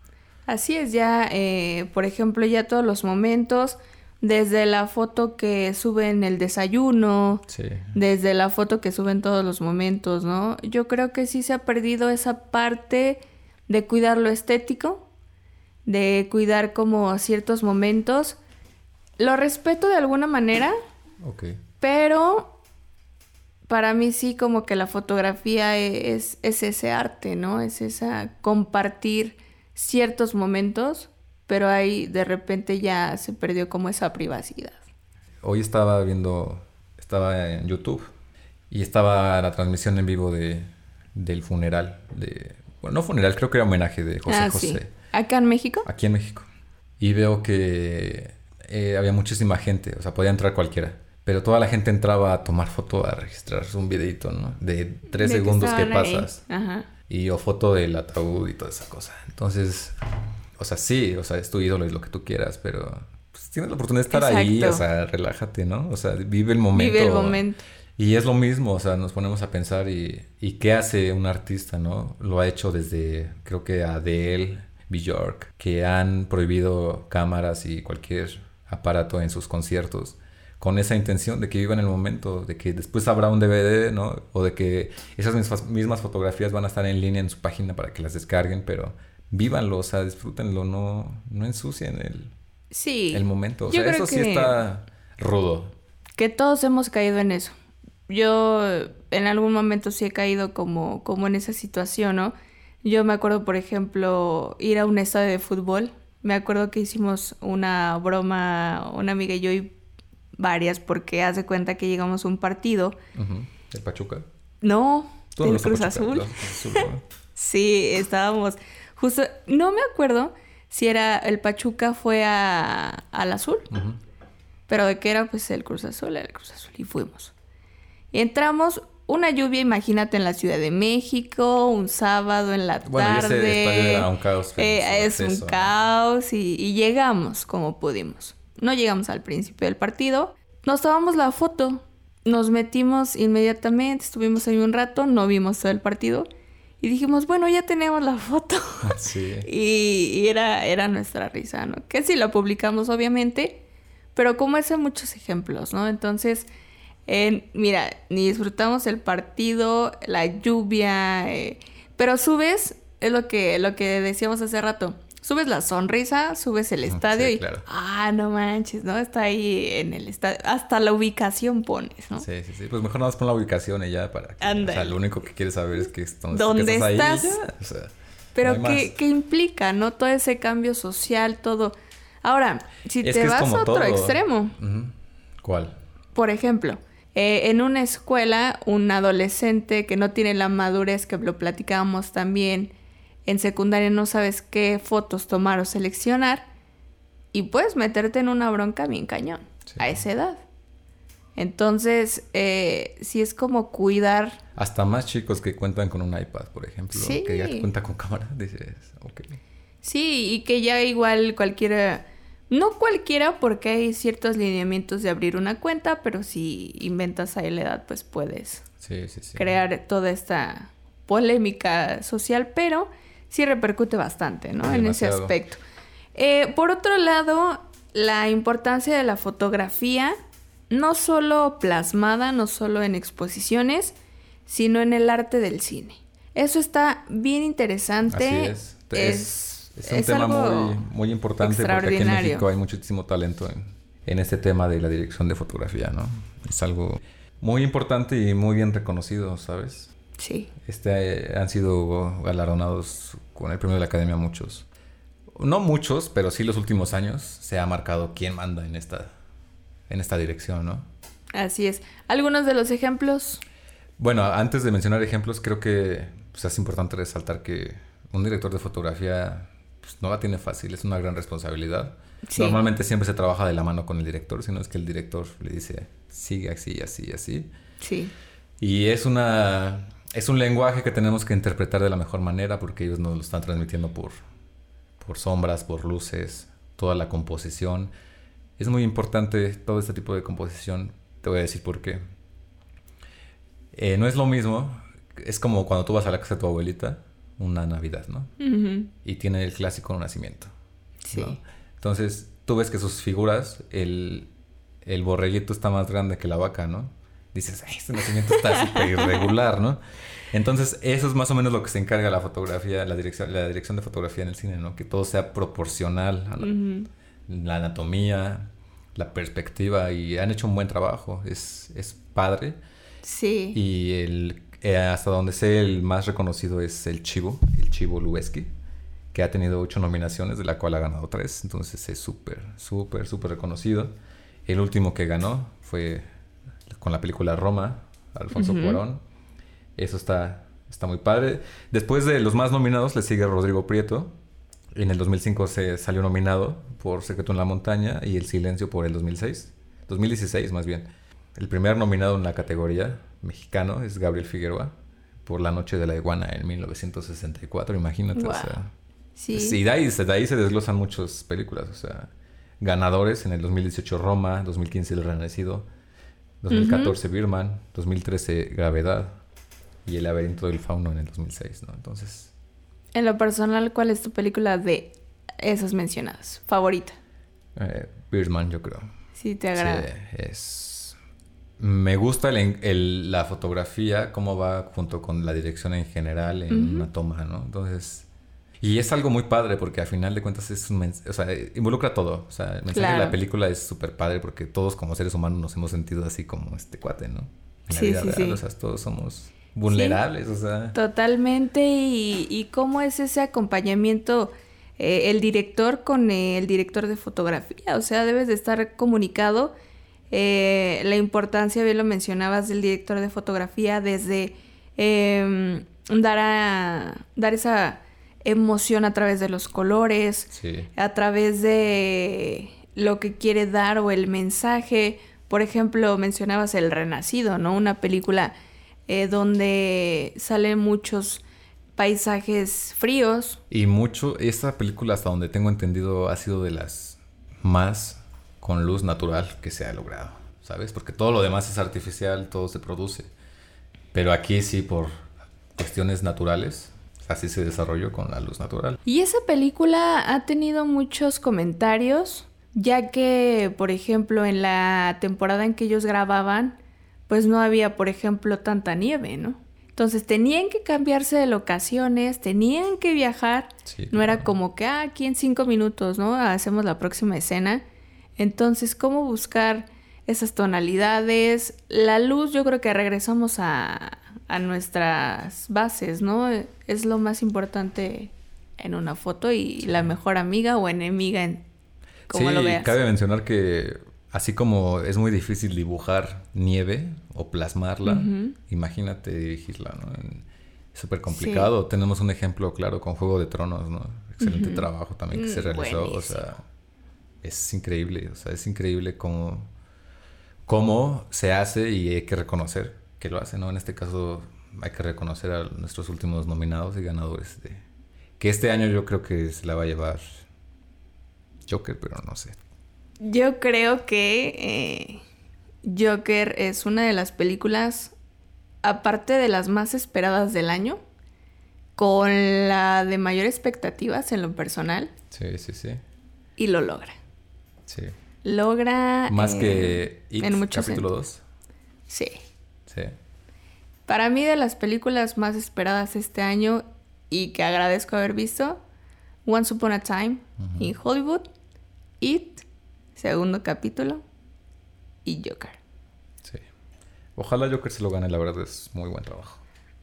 Así es, ya, eh, por ejemplo, ya todos los momentos, desde la foto que suben el desayuno, Sí. desde la foto que suben todos los momentos, ¿no? Yo creo que sí se ha perdido esa parte de cuidar lo estético, de cuidar como ciertos momentos. Lo respeto de alguna manera, Ok. pero para mí sí como que la fotografía e-, es, es ese arte, ¿no? Es esa compartir ciertos momentos, pero ahí de repente ya se perdió como esa privacidad. Hoy estaba viendo, estaba en YouTube y estaba la transmisión en vivo de, del funeral de, bueno, no funeral, creo que era homenaje de José ah, José, sí. ¿Acá en México? aquí en México. Y veo que eh, había muchísima gente, o sea, podía entrar cualquiera. Pero toda la gente entraba a tomar foto, a registrar un videito, ¿no? De tres De segundos que pasas. Ajá. Y o foto del ataúd y toda esa cosa. Entonces, o sea, sí, o sea, es tu ídolo y lo que tú quieras, pero pues, tienes la oportunidad de estar ahí, o sea, relájate, ¿no? O sea, vive el momento. Vive el momento. Y es lo mismo, o sea, nos ponemos a pensar y, y qué hace un artista, ¿no? Lo ha hecho desde, creo que Adele, Bjork, que han prohibido cámaras y cualquier aparato en sus conciertos con esa intención de que vivan el momento, de que después habrá un DVD, ¿no? O de que esas mismas, mismas fotografías van a estar en línea en su página para que las descarguen, pero vívanlo, o sea, disfrútenlo, no, no ensucien el, Sí. el momento. O Yo sea, creo eso sí que- está rudo. Que todos hemos caído en eso. Yo en algún momento sí he caído como, como en esa situación, ¿no? Yo me acuerdo, por ejemplo, ir a un estadio de fútbol. Me acuerdo que hicimos una broma, una amiga y yo y varias, porque hace cuenta que llegamos a un partido. ¿El Pachuca? No, eres Cruz Pachuca, Azul. Sí, estábamos justo, no me acuerdo si era el Pachuca fue a, al Azul, pero de que era pues el Cruz Azul, el Cruz Azul y fuimos. Entramos, una lluvia, imagínate en la Ciudad de México, un sábado en la Bueno, tarde. era un caos, Eh, es un caos y, y llegamos como pudimos. No llegamos al principio del partido, nos tomamos la foto, nos metimos inmediatamente, estuvimos ahí un rato, no vimos todo el partido y dijimos, bueno, ya tenemos la foto. Sí. Y, y era, era nuestra risa, ¿no? Que sí la publicamos, obviamente, pero como ese muchos ejemplos, ¿no? Entonces, eh, mira, ni disfrutamos el partido, la lluvia, eh, pero subes, es lo que, lo que decíamos hace rato, subes la sonrisa, subes el Ujú, estadio sí, y, claro. ah, no manches, ¿no? Está ahí en el estadio, hasta la ubicación pones, ¿no? Sí, sí, sí. Pues mejor nada más pon la ubicación y ya para que... O sea, lo único que quieres saber es que, que ¿Dónde estás ahí y estás? O sea, Pero no ¿qué, qué implica, no? Todo ese cambio social, todo. Ahora, si Es te que vas a otro todo. extremo. ¿Cuál? por ejemplo, eh, en una escuela, un adolescente que no tiene la madurez que lo platicábamos también, en secundaria no sabes qué fotos tomar o seleccionar, y puedes meterte en una bronca bien cañón. Sí. a esa edad. Entonces, eh, sí es como cuidar. Hasta más chicos que cuentan con un iPad, por ejemplo, Sí. que ya cuenta con cámara, dices, ok. Sí, y que ya igual cualquiera. No cualquiera, porque hay ciertos lineamientos de abrir una cuenta, pero si inventas ahí la edad, pues puedes Sí, sí, sí. crear toda esta polémica social, pero sí repercute bastante, ¿no? En ese aspecto. Eh, por otro lado, la importancia de la fotografía, no solo plasmada, no solo en exposiciones, sino en el arte del cine. Eso está bien interesante. Así es. Es, es un es tema muy, muy importante porque aquí en. México hay muchísimo talento en, en este tema de la dirección de fotografía, ¿no? Es algo muy importante y muy bien reconocido, ¿sabes? Sí. Este, eh, han sido galardonados con el premio de la Academia muchos. No muchos, pero sí los últimos años se ha marcado quién manda en esta, en esta dirección, ¿no? Así es. Algunos de los ejemplos. Bueno, antes de mencionar ejemplos, creo que pues, es importante resaltar que un director de fotografía pues, no la tiene fácil, es una gran responsabilidad. Sí. Normalmente siempre se trabaja de la mano con el director, sino es que el director le dice, sigue así, así, así. Sí. Y es una es un lenguaje que tenemos que interpretar de la mejor manera porque ellos nos lo están transmitiendo por, por sombras, por luces, toda la composición. Es muy importante todo este tipo de composición. Te voy a decir por qué. Eh, no es lo mismo. Es como cuando tú vas a la casa de tu abuelita, una Navidad, ¿no? Y tiene el clásico nacimiento. Sí. ¿no? Entonces, tú ves que sus figuras, el, el borreguito está más grande que la vaca, ¿no? Dices, "Ay, este nacimiento está súper irregular, ¿no? Entonces, eso es más o menos lo que se encarga la fotografía, la dirección, la dirección de fotografía en el cine, ¿no? Que todo sea proporcional a la, la anatomía, la perspectiva, y han hecho un buen trabajo. Es, es padre. Sí. Y el, eh, hasta donde sé, el más reconocido es el Chivo, el Chivo Lubeski, que ha tenido ocho nominaciones, de la cual ha ganado tres. Entonces es súper, súper, súper reconocido. El último que ganó fue con la película Roma, Alfonso Ujú. Cuarón. Eso está, está muy padre. Después de los más nominados le sigue Rodrigo Prieto. En el 2005 se salió nominado por Secreto en la Montaña y El Silencio por el 2006. 2016 más bien. El primer nominado en la categoría mexicano es Gabriel Figueroa por La Noche de la Iguana en 1964. Imagínate, o Guau. sea. Sí. Sí, de ahí, de ahí se desglosan muchas películas. O sea, ganadores en el 2018 Roma, 2015 El Renecido, 2014 Birman, 2013 Gravedad y El laberinto del fauno en el 2006, ¿no? Entonces, En lo personal, ¿cuál es tu película de esas mencionadas? Favorita. eh, Birdman yo creo. Sí, te agrada. Sí, es... Me gusta el el- la fotografía, cómo va junto con la dirección en general en una toma, ¿no? Entonces... Y es algo muy padre porque al final de cuentas es un o sea, involucra todo. O sea, el mensaje de la película es súper padre porque todos como seres humanos nos hemos sentido así como este cuate, ¿no? En la Sí, vida sí, real, sí. o sea, todos somos vulnerables, o sea... Totalmente. Y, y cómo es ese acompañamiento eh, el director con el director de fotografía. O sea, debes de estar comunicado. Eh, la importancia, bien lo mencionabas, del director de fotografía desde eh, dar, a, dar esa emoción a través de los colores, Sí. a través de lo que quiere dar o el mensaje. Por ejemplo, mencionabas El Renacido, ¿no? Una película eh, donde salen muchos paisajes fríos. Y mucho, esta película hasta donde tengo entendido ha sido de las más con luz natural que se ha logrado, ¿sabes? Porque todo lo demás es artificial, todo se produce. Pero aquí sí por cuestiones naturales, así se desarrolló con la luz natural. Y esa película ha tenido muchos comentarios, ya que, por ejemplo, en la temporada en que ellos grababan, pues no había, por ejemplo, tanta nieve, ¿no? Entonces tenían que cambiarse de locaciones, tenían que viajar. Sí, no era como que, ah, aquí en cinco minutos, ¿no? Hacemos la próxima escena. Entonces, ¿cómo buscar esas tonalidades? La luz, yo creo que regresamos a, a nuestras bases, ¿no? Es lo más importante en una foto y la mejor amiga o enemiga en como sí, lo veas. cabe mencionar que así como es muy difícil dibujar nieve o plasmarla, imagínate dirigirla, ¿no? Es súper complicado. Tenemos un ejemplo claro con Juego de Tronos, ¿no? Excelente trabajo también que se Mm, realizó. O sea, es increíble. O sea, es increíble cómo cómo se hace y hay que reconocer que lo hace, ¿no? En este caso hay que reconocer a nuestros últimos nominados y ganadores de... Que este año yo creo que se la va a llevar Joker, pero no sé. Yo creo que eh, Joker es una de las películas, aparte de las más esperadas del año, con la de mayor expectativas en lo personal. Sí, sí, sí. Y lo logra. Sí. Logra... Más eh, que It, en muchos capítulo sentidos. 2. Sí. Sí. Para mí, de las películas más esperadas este año y que agradezco haber visto, Once Upon a Time in Hollywood, It, segundo capítulo, y Joker. Sí. Ojalá Joker se lo gane, la verdad es muy buen trabajo.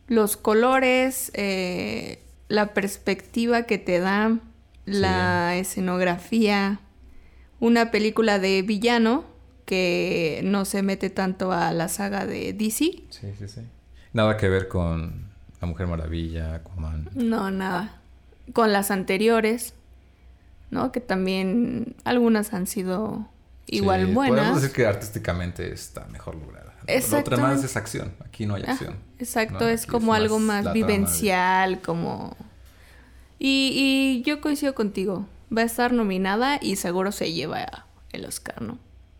Los colores, eh, la perspectiva que te da, la escenografía, una película de villano que no se mete tanto a la saga de DC. Sí, sí, sí. Nada que ver con La Mujer Maravilla, Aquaman. No, nada. Con las anteriores, ¿no? Que también algunas han sido igual Sí, buenas. Podemos decir que artísticamente está mejor lograda. La otra más es acción. Aquí no hay Ah, acción. exacto, ¿no? es como algo más vivencial, como... Y, y yo coincido contigo. Va a estar nominada y seguro se lleva el Oscar, ¿no?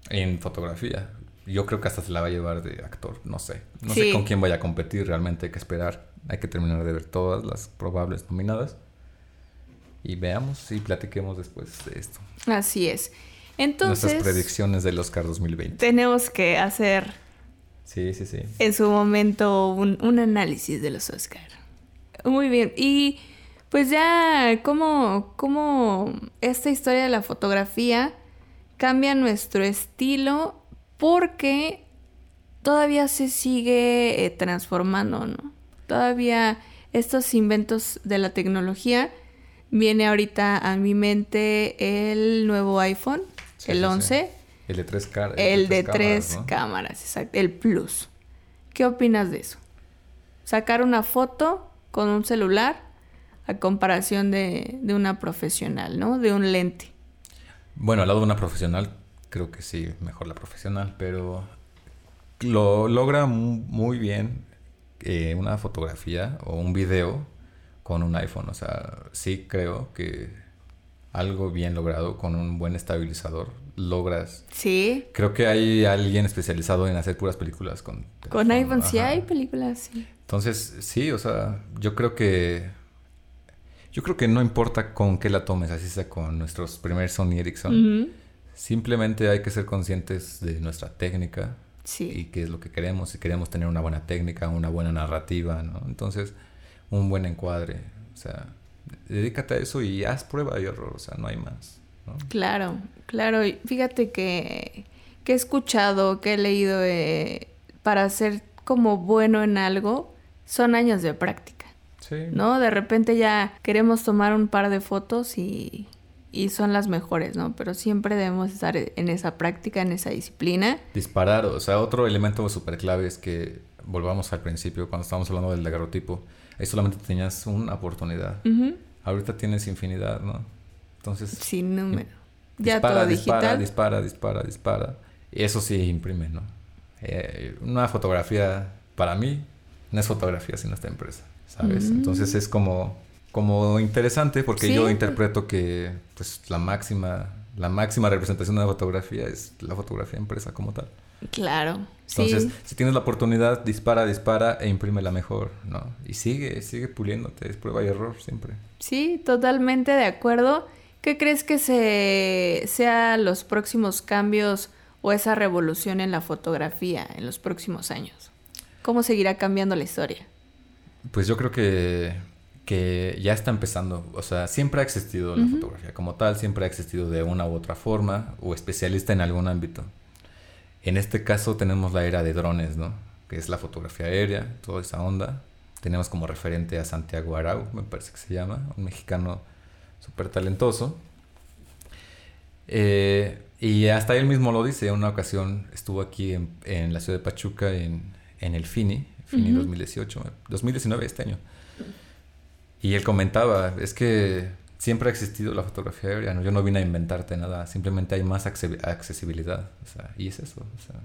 En fotografía. Yo creo que hasta se la va a llevar de actor. No sé. No Sí. sé con quién vaya a competir. Realmente hay que esperar. Hay que terminar de ver todas las probables nominadas. Y veamos y platiquemos después de esto. Así es. Entonces, Nuestras predicciones del Oscar 2020. tenemos que hacer Sí, sí, sí. en su momento un, un análisis de los Oscar. Muy bien. Y pues ya, ¿cómo, ¿cómo esta historia de la fotografía cambia nuestro estilo? Porque todavía se sigue eh, transformando, ¿no? Todavía estos inventos de la tecnología. Viene ahorita a mi mente el nuevo iPhone, Sí, el sí, sí. 11. El de tres caras. El de tres cámaras, ¿no? cámaras, exacto. El Plus. ¿Qué opinas de eso? Sacar una foto con un celular a comparación de, de una profesional, ¿no? De un lente. Bueno, al lado de una profesional, creo que sí, mejor la profesional, pero lo logra mu- muy bien eh, una fotografía o un video con un iPhone. O sea, sí creo que algo bien logrado con un buen estabilizador logras. Sí. Creo que hay alguien especializado en hacer puras películas con Con iPhone sí hay películas, sí. Entonces, sí, o sea, yo creo que. Yo creo que no importa con qué la tomes, así sea con nuestros primer Sony Ericsson. Simplemente hay que ser conscientes de nuestra técnica y qué es lo que queremos. Si queremos tener una buena técnica, una buena narrativa, ¿no? Entonces, un buen encuadre. O sea, dedícate a eso y haz prueba y error. O sea, no hay más. ¿no? Claro, claro. Y Fíjate que, que he escuchado, que he leído, eh, para ser como bueno en algo, son años de práctica. Sí. ¿no? De repente ya queremos tomar un par de fotos y, y son las mejores, ¿no? Pero siempre debemos estar en esa práctica, en esa disciplina. Disparar, o sea, otro elemento súper clave es que volvamos al principio, cuando estábamos hablando del daguerrotipo, ahí solamente tenías una oportunidad. Ujú. Ahorita tienes infinidad, ¿no? Entonces, Sin número. Ya dispara, todo dispara, digital. dispara, dispara, dispara. Y eso sí imprime, ¿no? Eh, una fotografía, para mí, no es fotografía sin esta empresa, ¿sabes? Mm. Entonces es como, como interesante porque Sí. yo interpreto que pues la máxima, la máxima representación de la fotografía es la fotografía impresa como tal. Claro. Entonces, sí. si tienes la oportunidad, dispara, dispara e imprime la mejor, ¿no? Y sigue, sigue puliéndote, es prueba y error siempre. Sí, totalmente de acuerdo. ¿Qué crees que se sean los próximos cambios o esa revolución en la fotografía en los próximos años? ¿Cómo seguirá cambiando la historia? Pues yo creo que, que ya está empezando. O sea, siempre ha existido la fotografía como tal, siempre ha existido de una u otra forma o especialista en algún ámbito. En este caso tenemos la era de drones, ¿no? Que es la fotografía aérea, toda esa onda. Tenemos como referente a Santiago Arau, me parece que se llama, un mexicano súper talentoso. Eh, y hasta él mismo lo dice, una ocasión estuvo aquí en, en la ciudad de Pachuca, en, en el FINI, FINI Ujú. 2018, 2019 este año. Y él comentaba, es que siempre ha existido la fotografía aérea, yo no vine a inventarte nada, simplemente hay más acce- accesibilidad, o sea, y es eso. o sea.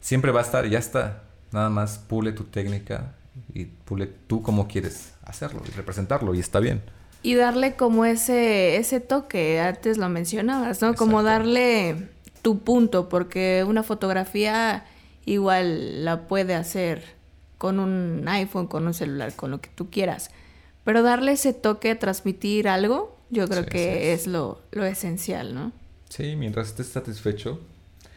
siempre va a estar, ya está. Nada más pule tu técnica y pule tú cómo quieres hacerlo y representarlo y está bien. Y darle como ese, ese toque, antes lo mencionabas, ¿no? Como Exacto. darle tu punto, porque una fotografía igual la puede hacer con un iPhone, con un celular, con lo que tú quieras. Pero darle ese toque, transmitir algo, yo creo Sí, que sí. es lo, lo esencial, ¿no? Sí, mientras estés satisfecho.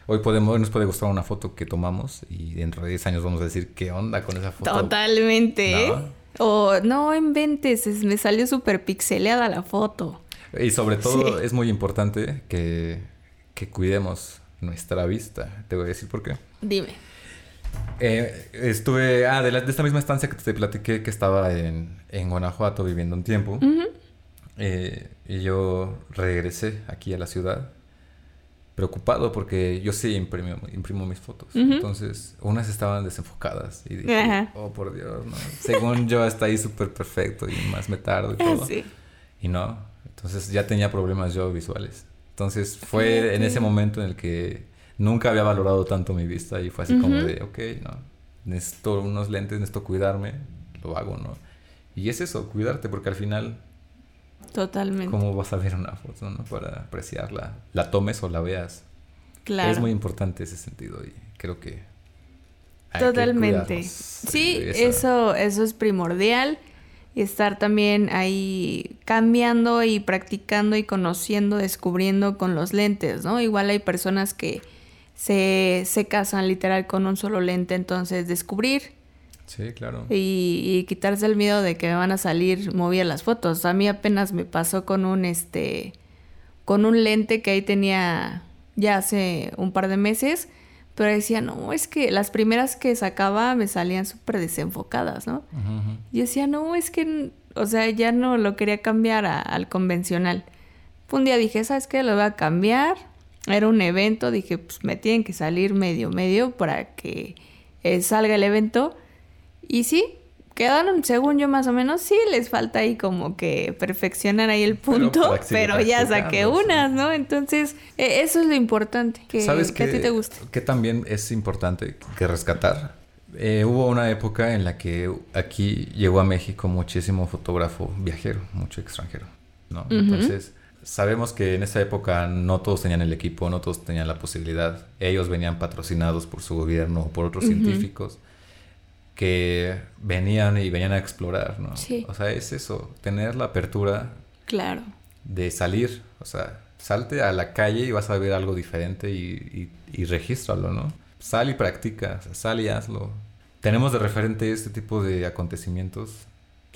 Hoy podemos, nos puede gustar una foto que tomamos y dentro de 10 años vamos a decir qué onda con esa foto. Totalmente. No. O no inventes, es- me salió súper pixeleada la foto. Y sobre todo Sí. es muy importante que, que cuidemos nuestra vista. Te voy a decir por qué. Dime. Eh, estuve, ah, de, la- de esta misma estancia que te platiqué que estaba en, en Guanajuato viviendo un tiempo. Ujú. Eh, y yo regresé aquí a la ciudad preocupado porque yo sí imprimo, imprimo mis fotos. Entonces, unas estaban desenfocadas y dije, Ajá. oh por Dios, no. Según yo está ahí súper perfecto y más me tardo y todo. Sí. Y no, entonces ya tenía problemas yo visuales. Entonces fue en ese momento en el que nunca había valorado tanto mi vista y fue así como de, ok, no, necesito unos lentes, necesito cuidarme, lo hago, ¿no? Y es eso, cuidarte, porque al final, Totalmente. ¿cómo vas a ver una foto, no? Para apreciarla, la tomes o la veas. Claro. Es muy importante ese sentido y creo que... hay Totalmente. Sí, esa- eso, eso es primordial. Y estar también ahí cambiando y practicando y conociendo, descubriendo con los lentes, ¿no? Igual hay personas que se, se casan literal con un solo lente, entonces descubrir Sí, claro. y, y quitarse el miedo de que me van a salir movidas las fotos. A mí apenas me pasó con un este con un lente que ahí tenía ya hace un par de meses, pero decía, no, es que las primeras que sacaba me salían súper desenfocadas, ¿no? Ujú. Y decía, no, es que, o sea, ya no lo quería cambiar a- al convencional. Un día dije, ¿sabes qué? Lo voy a cambiar. Era un evento, dije, pues me tienen que salir medio, medio para que eh, salga el evento. Y sí, quedaron, según yo más o menos, sí les falta ahí como que perfeccionar ahí el punto, que pero, ya saqué unas, ¿no? Entonces, eh, eso es lo importante, que, ¿Sabes que a ti te gusta. Que también es importante que rescatar. Eh, hubo una época en la que aquí llegó a México muchísimo fotógrafo viajero, mucho extranjero, ¿no? Entonces, sabemos que en esa época no todos tenían el equipo, no todos tenían la posibilidad. Ellos venían patrocinados por su gobierno o por otros científicos que venían y venían a explorar, ¿no? Sí. O sea, es eso, tener la apertura Claro. de salir, o sea, salte a la calle y vas a ver algo diferente y, y, y regístralo, ¿no? Sal y practica, sal y hazlo. Tenemos de referente este tipo de acontecimientos,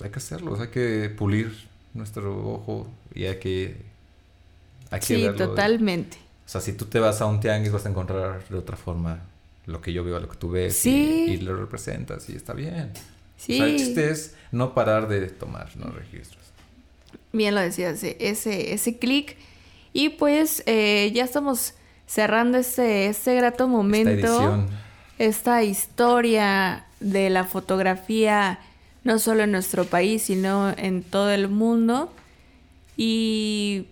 hay que hacerlos, hay que pulir nuestro ojo y hay que... Hay que Sí, verlo. totalmente. O sea, si tú te vas a un tianguis vas a encontrar de otra forma lo que yo veo, lo que tú ves Sí. y, y lo representas y está bien. Sí. O sea, el chiste es no parar de tomar ¿no? registros. Bien lo decías, e- ese, ese clic. Y pues eh, ya estamos cerrando este, este grato momento. Esta edición. esta historia de la fotografía, no solo en nuestro país, sino en todo el mundo. Y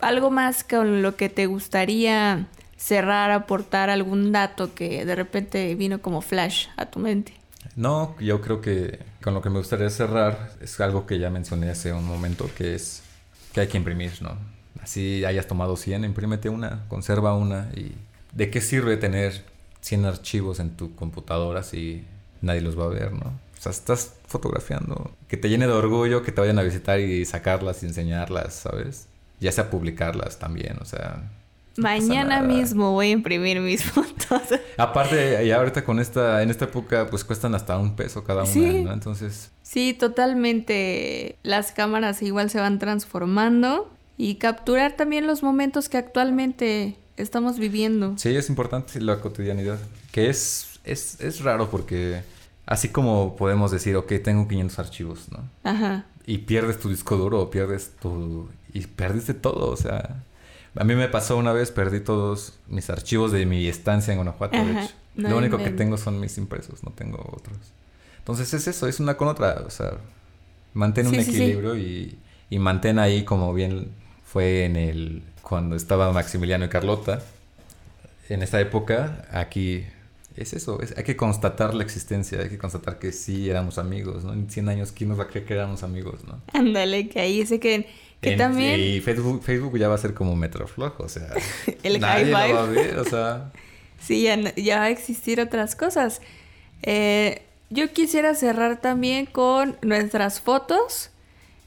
algo más con lo que te gustaría cerrar, aportar algún dato que de repente vino como flash a tu mente. No, yo creo que con lo que me gustaría cerrar es algo que ya mencioné hace un momento, que es que hay que imprimir, ¿no? Así hayas tomado 100, imprímete una, conserva una. ¿Y de qué sirve tener 100 archivos en tu computadora si nadie los va a ver, ¿no? O sea, estás fotografiando. Que te llene de orgullo, que te vayan a visitar y sacarlas y enseñarlas, ¿sabes? Ya sea publicarlas también, o sea... no Mañana mismo voy a imprimir mis fotos. Aparte, ya ahorita con esta, en esta época, pues cuestan hasta un peso cada una, Sí. ¿no? Entonces, Sí, totalmente. Las cámaras igual se van transformando y capturar también los momentos que actualmente estamos viviendo. sí, es importante la cotidianidad. Que es, es, es raro porque así como podemos decir, ok, tengo 500 archivos, ¿no? Ajá. Y pierdes tu disco duro o pierdes tu... Y perdiste todo, o sea... A mí me pasó una vez, perdí todos mis archivos de mi estancia en Guanajuato, de hecho. No Lo único que tengo son mis impresos, no tengo otros. Entonces es eso, es una con otra, o sea, mantén un Sí, sí, sí. equilibrio y, y mantén ahí como bien fue en el... Cuando estaba Maximiliano y Carlota, en esta época, aquí es eso, es, hay que constatar la existencia, hay que constatar que sí éramos amigos, ¿no? En 100 años, ¿quién nos va a creer que éramos amigos, no? Ándale, que ahí se queden. Que En- también. Y Facebook, Facebook ya va a ser como Metro Flojo, o sea... El nadie high lo va a ver, o sea... Sí, ya, ya va a existir otras cosas. Eh, yo quisiera cerrar también con nuestras fotos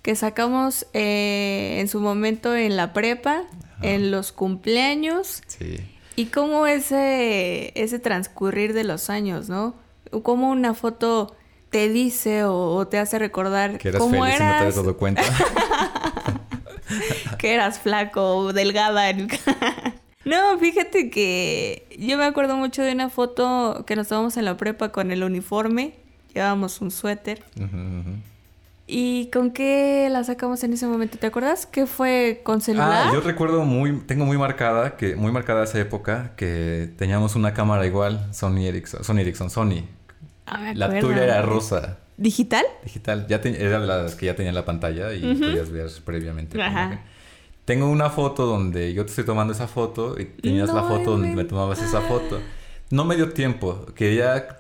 que sacamos eh, en su momento en la prepa, en los cumpleaños Sí. Y cómo ese, ese transcurrir de los años, ¿no? Cómo una foto te dice o, o te hace recordar Que eras cómo feliz y no te eras, habías dado cuenta. que eras flaco o delgada. no, fíjate que yo me acuerdo mucho de una foto que nos tomamos en la prepa con el uniforme. Llevábamos un suéter. Ujú. ¿Y con qué la sacamos en ese momento? ¿Te acuerdas? ¿Qué fue con celular? Ah, yo recuerdo muy, tengo muy marcada, que muy marcada esa época, que teníamos una cámara igual, Sony Ericsson, Sony Ericsson, Sony. Ah, La tuya era rosa, ¿Digital? digital. Ya te- era las que ya tenía la pantalla y podías ver previamente. la Ajá. Tengo una foto donde yo te estoy tomando esa foto y tenías la No foto donde me tomabas esa foto. No me dio tiempo, quería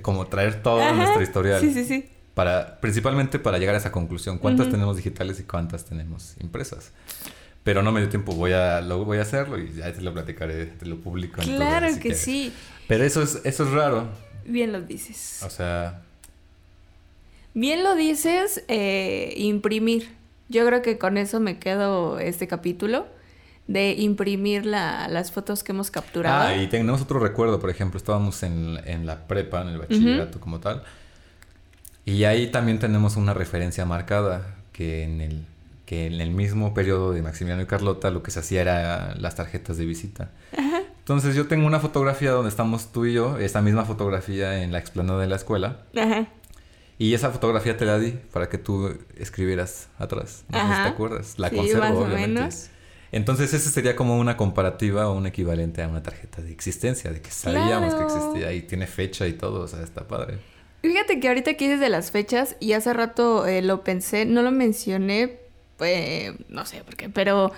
como traer todo Ajá. nuestro historial. Sí, sí, sí. Para, principalmente para llegar a esa conclusión. ¿Cuántas tenemos digitales y cuántas tenemos impresas? Pero no me dio tiempo, voy a, luego voy a hacerlo y ya te lo platicaré, te lo publico. Claro que quieres. sí. Pero eso es, eso es raro. Bien lo dices. O sea, Bien lo dices, eh, imprimir. Yo creo que con eso me quedo este capítulo de imprimir la- las fotos que hemos capturado. ah, y tenemos otro recuerdo, por ejemplo, estábamos en, en la prepa, en el bachillerato como tal. Y ahí también tenemos una referencia marcada que en el que en el mismo periodo de Maximiliano y Carlota lo que se hacía era las tarjetas de visita. Entonces yo tengo una fotografía donde estamos tú y yo, esa misma fotografía en la explanada de la escuela. Ajá. Y esa fotografía te la di para que tú escribieras atrás. No sé si Ajá. te acuerdas. La Sí, conservo, más o obviamente. menos. Entonces, ese sería como una comparativa o un equivalente a una tarjeta de existencia, de que sabíamos Claro. que existía y tiene fecha y todo, o sea, está padre. Fíjate que ahorita que dices de las fechas, y hace rato eh, lo pensé, no lo mencioné, eh, no sé por qué, pero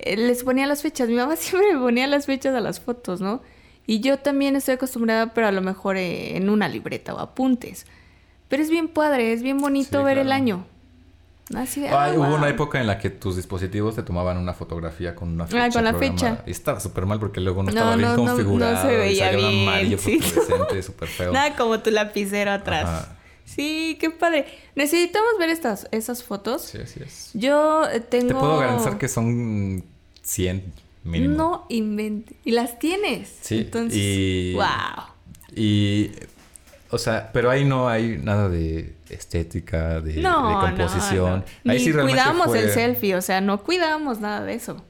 eh, les ponía las fechas. Mi mamá siempre me ponía las fechas a las fotos, ¿no? Y yo también estoy acostumbrada, pero a lo mejor eh, en una libreta o apuntes. Pero es bien padre, es bien bonito Sí, ver el año. Así de, Ay, ah, hubo wow. una época en la que tus dispositivos te tomaban una fotografía con una Ah, fecha. con la programada. fecha. Y estaba súper mal porque luego no No, estaba bien no, no, no se configurado. y veía bien, amarillo sí. fosforescente, súper feo. Nada como tu lapicero atrás. Ajá. Sí, qué padre. Necesitamos ver estas, esas fotos. Sí, así es. Yo eh, tengo... Te puedo garantizar que son 100 mínimo. No inventes. Y las tienes. Sí, Entonces, y- wow. Y, o sea, pero ahí no hay nada de estética, de, No, de no, composición. no. Ahí Ni sí realmente cuidamos fue- el selfie, o sea, no cuidamos nada de eso.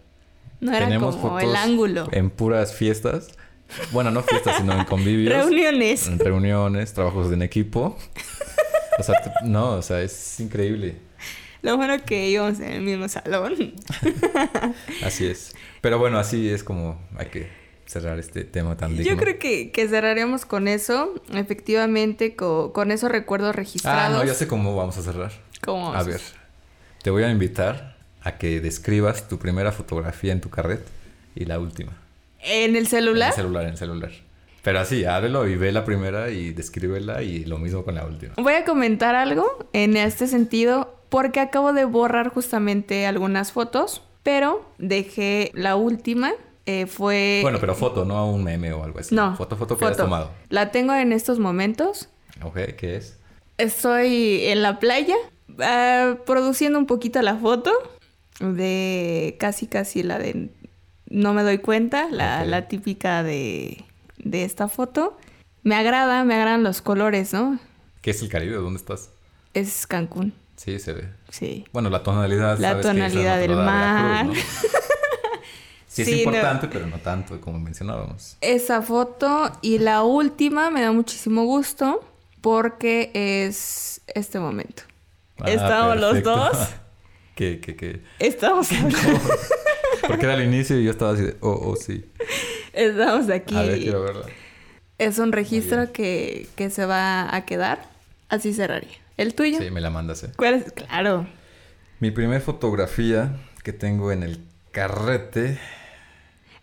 No era Tenemos como fotos el ángulo. en puras fiestas. Bueno, no fiestas, sino en convivios. Reuniones. En reuniones, trabajos en equipo. O sea, no, o sea, es increíble. Lo bueno que íbamos en el mismo salón. Así es. Pero bueno, así es como hay que cerrar este tema tan digno. Yo creo que, que cerraremos con eso. Efectivamente, co- con, esos recuerdos Ah, registrados. no, ya sé cómo vamos a cerrar. ¿Cómo A vamos? ver, te voy a invitar a que describas tu primera fotografía en tu carret y la última. ¿En el celular? En el celular, en el celular. Pero así, ábrelo y ve la primera y descríbela y lo mismo con la última. Voy a comentar algo en este sentido porque acabo de borrar justamente algunas fotos, pero dejé la última. Eh, fue... Bueno, pero foto, no un meme o algo así. No. Foto, foto que hayas tomado. La tengo en estos momentos. Ok, ¿qué es? Estoy en la playa, ah, produciendo un poquito la foto de casi casi la de no me doy cuenta, la, la típica de, de esta foto. Me agrada, me agradan los colores, ¿no? ¿Qué es el Caribe? ¿Dónde estás? Es Cancún, Sí, se ve. sí. Bueno, la tonalidad. La tonalidad del mar. Veracruz, ¿no? Sí, Sí, es no. importante, pero no tanto como mencionábamos. Esa foto y la última me da muchísimo gusto porque es este momento. Ah, Estamos los dos. ¿Qué, qué, qué? Estamos hablando. Porque era el inicio y yo estaba así de, oh, oh, sí. Estamos aquí. A ver, quiero verla. Es un registro que, que se va a quedar. Así cerraría. ¿El tuyo? Sí, me la mandas, ¿eh? ¿Cuál es? Claro. Mi primer fotografía que tengo en el carrete.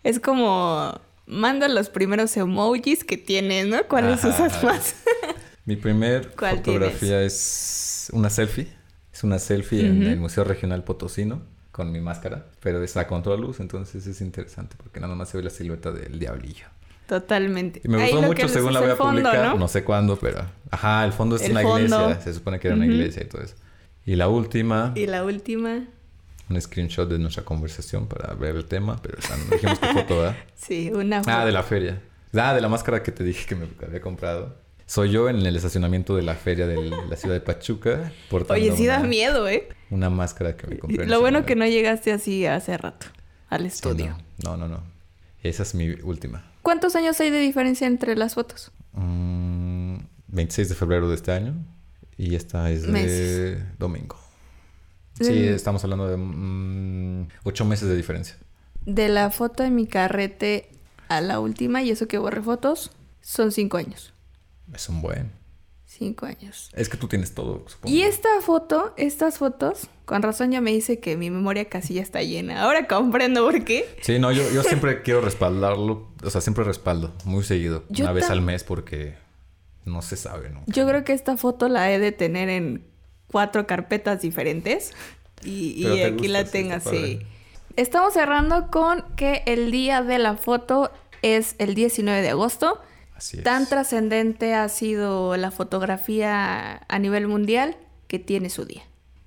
Es como manda los primeros emojis que tienes, ¿no? ¿Cuáles Ajá. usas más? Mi primer ¿Cuál fotografía es una selfie. Es una selfie en el Museo Regional Potosino con mi máscara, pero está contra luz, entonces es interesante porque nada más se ve la silueta del diablillo. Totalmente. Y me gustó mucho según la voy a fondo, publicar, ¿no? ¿no? sé cuándo, pero ajá, el fondo es El una fondo. iglesia, se supone que era una iglesia y todo eso. Y la última, Y la última, un screenshot de nuestra conversación para ver el tema, pero o sea, no dijimos qué foto, ¿verdad? sí, una Ah, de la feria. Ah, de la máscara que te dije que me había comprado. Soy yo en el estacionamiento de la feria de la ciudad de Pachuca. Portando Oye, sí da miedo, ¿eh? Una máscara que me compré. Lo bueno que no llegaste así hace rato al Sí, estudio. no, no, no, no. Esa es mi última. ¿Cuántos años hay de diferencia entre las fotos? Mm, 26 de febrero de este año. Y esta es de Meses. domingo. Sí, estamos hablando de mm, ocho meses de diferencia. De la foto de mi carrete a la última, y eso que borré fotos, son cinco años. Es un buen. Cinco años. Es que tú tienes todo, supongo. Y esta foto, estas fotos, con razón ya me dice que mi memoria casi ya está llena. Ahora comprendo por qué. Sí, no, yo, yo siempre quiero respaldarlo. O sea, siempre respaldo. Muy seguido. Yo una vez al mes porque no se sabe, ¿no? Yo creo que esta foto la he de tener en cuatro carpetas diferentes. Y, y aquí gusta, la sí, tengo así. Estamos cerrando con que el día de la foto es el 19 de agosto. Así es. Tan trascendente ha sido la fotografía a nivel mundial que tiene su día.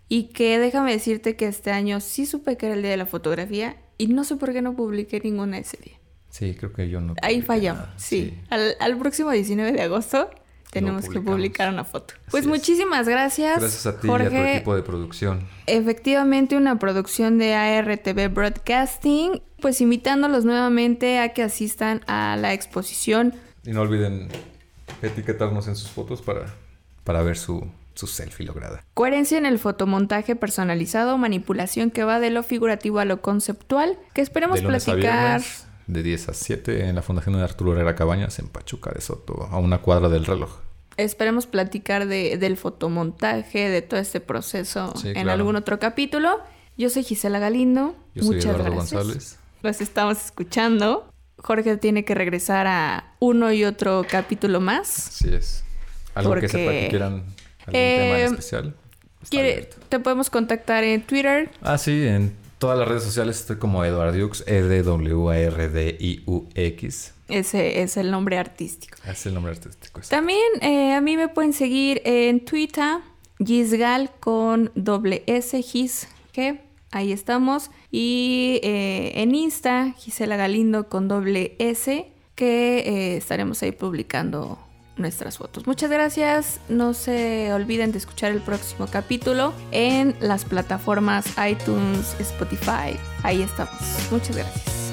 Y que déjame decirte que este año sí supe que era el día de la fotografía y no sé por qué no publiqué ninguna ese día. Sí, creo que yo no. Ahí fallamos, nada, sí. Al, al próximo 19 de agosto tenemos que publicar una foto. Así Pues es. muchísimas gracias. Gracias a ti y a tu Jorge. equipo de producción. Efectivamente, una producción de ARTV Broadcasting. Pues invitándolos nuevamente a que asistan a la exposición Y no olviden etiquetarnos en sus fotos para, para ver su, su selfie lograda. Coherencia en el fotomontaje personalizado, manipulación que va de lo figurativo a lo conceptual, que esperemos de lunes a platicar. viernes, de 10 a 7, en la Fundación de Arturo Herrera Cabañas, en Pachuca de Soto, a una cuadra del reloj. Esperemos platicar de, del fotomontaje, de todo este proceso Sí, en claro. algún otro capítulo. Yo soy Gisela Galindo. Yo soy Muchas Eduardo gracias. González. Los estamos escuchando. Jorge tiene que regresar a uno y otro capítulo más. Así es. Algo que sepa Porque, que quieran, algún eh, tema en especial. está Quiere- te podemos contactar en Twitter, Ah, sí, en todas las redes sociales estoy como Eduardiux, E E-D-W-A-R-D-I-U-X. Ese es el nombre artístico. Es el nombre artístico. También eh, a mí me pueden seguir en Twitter, Gisgal con doble S, Gis, que ahí estamos. Y eh, en Insta, Gisela Galindo con doble S, que eh, estaremos ahí publicando nuestras fotos. Muchas gracias. No se olviden de escuchar el próximo capítulo en las plataformas iTunes, Spotify. Ahí estamos. Muchas gracias.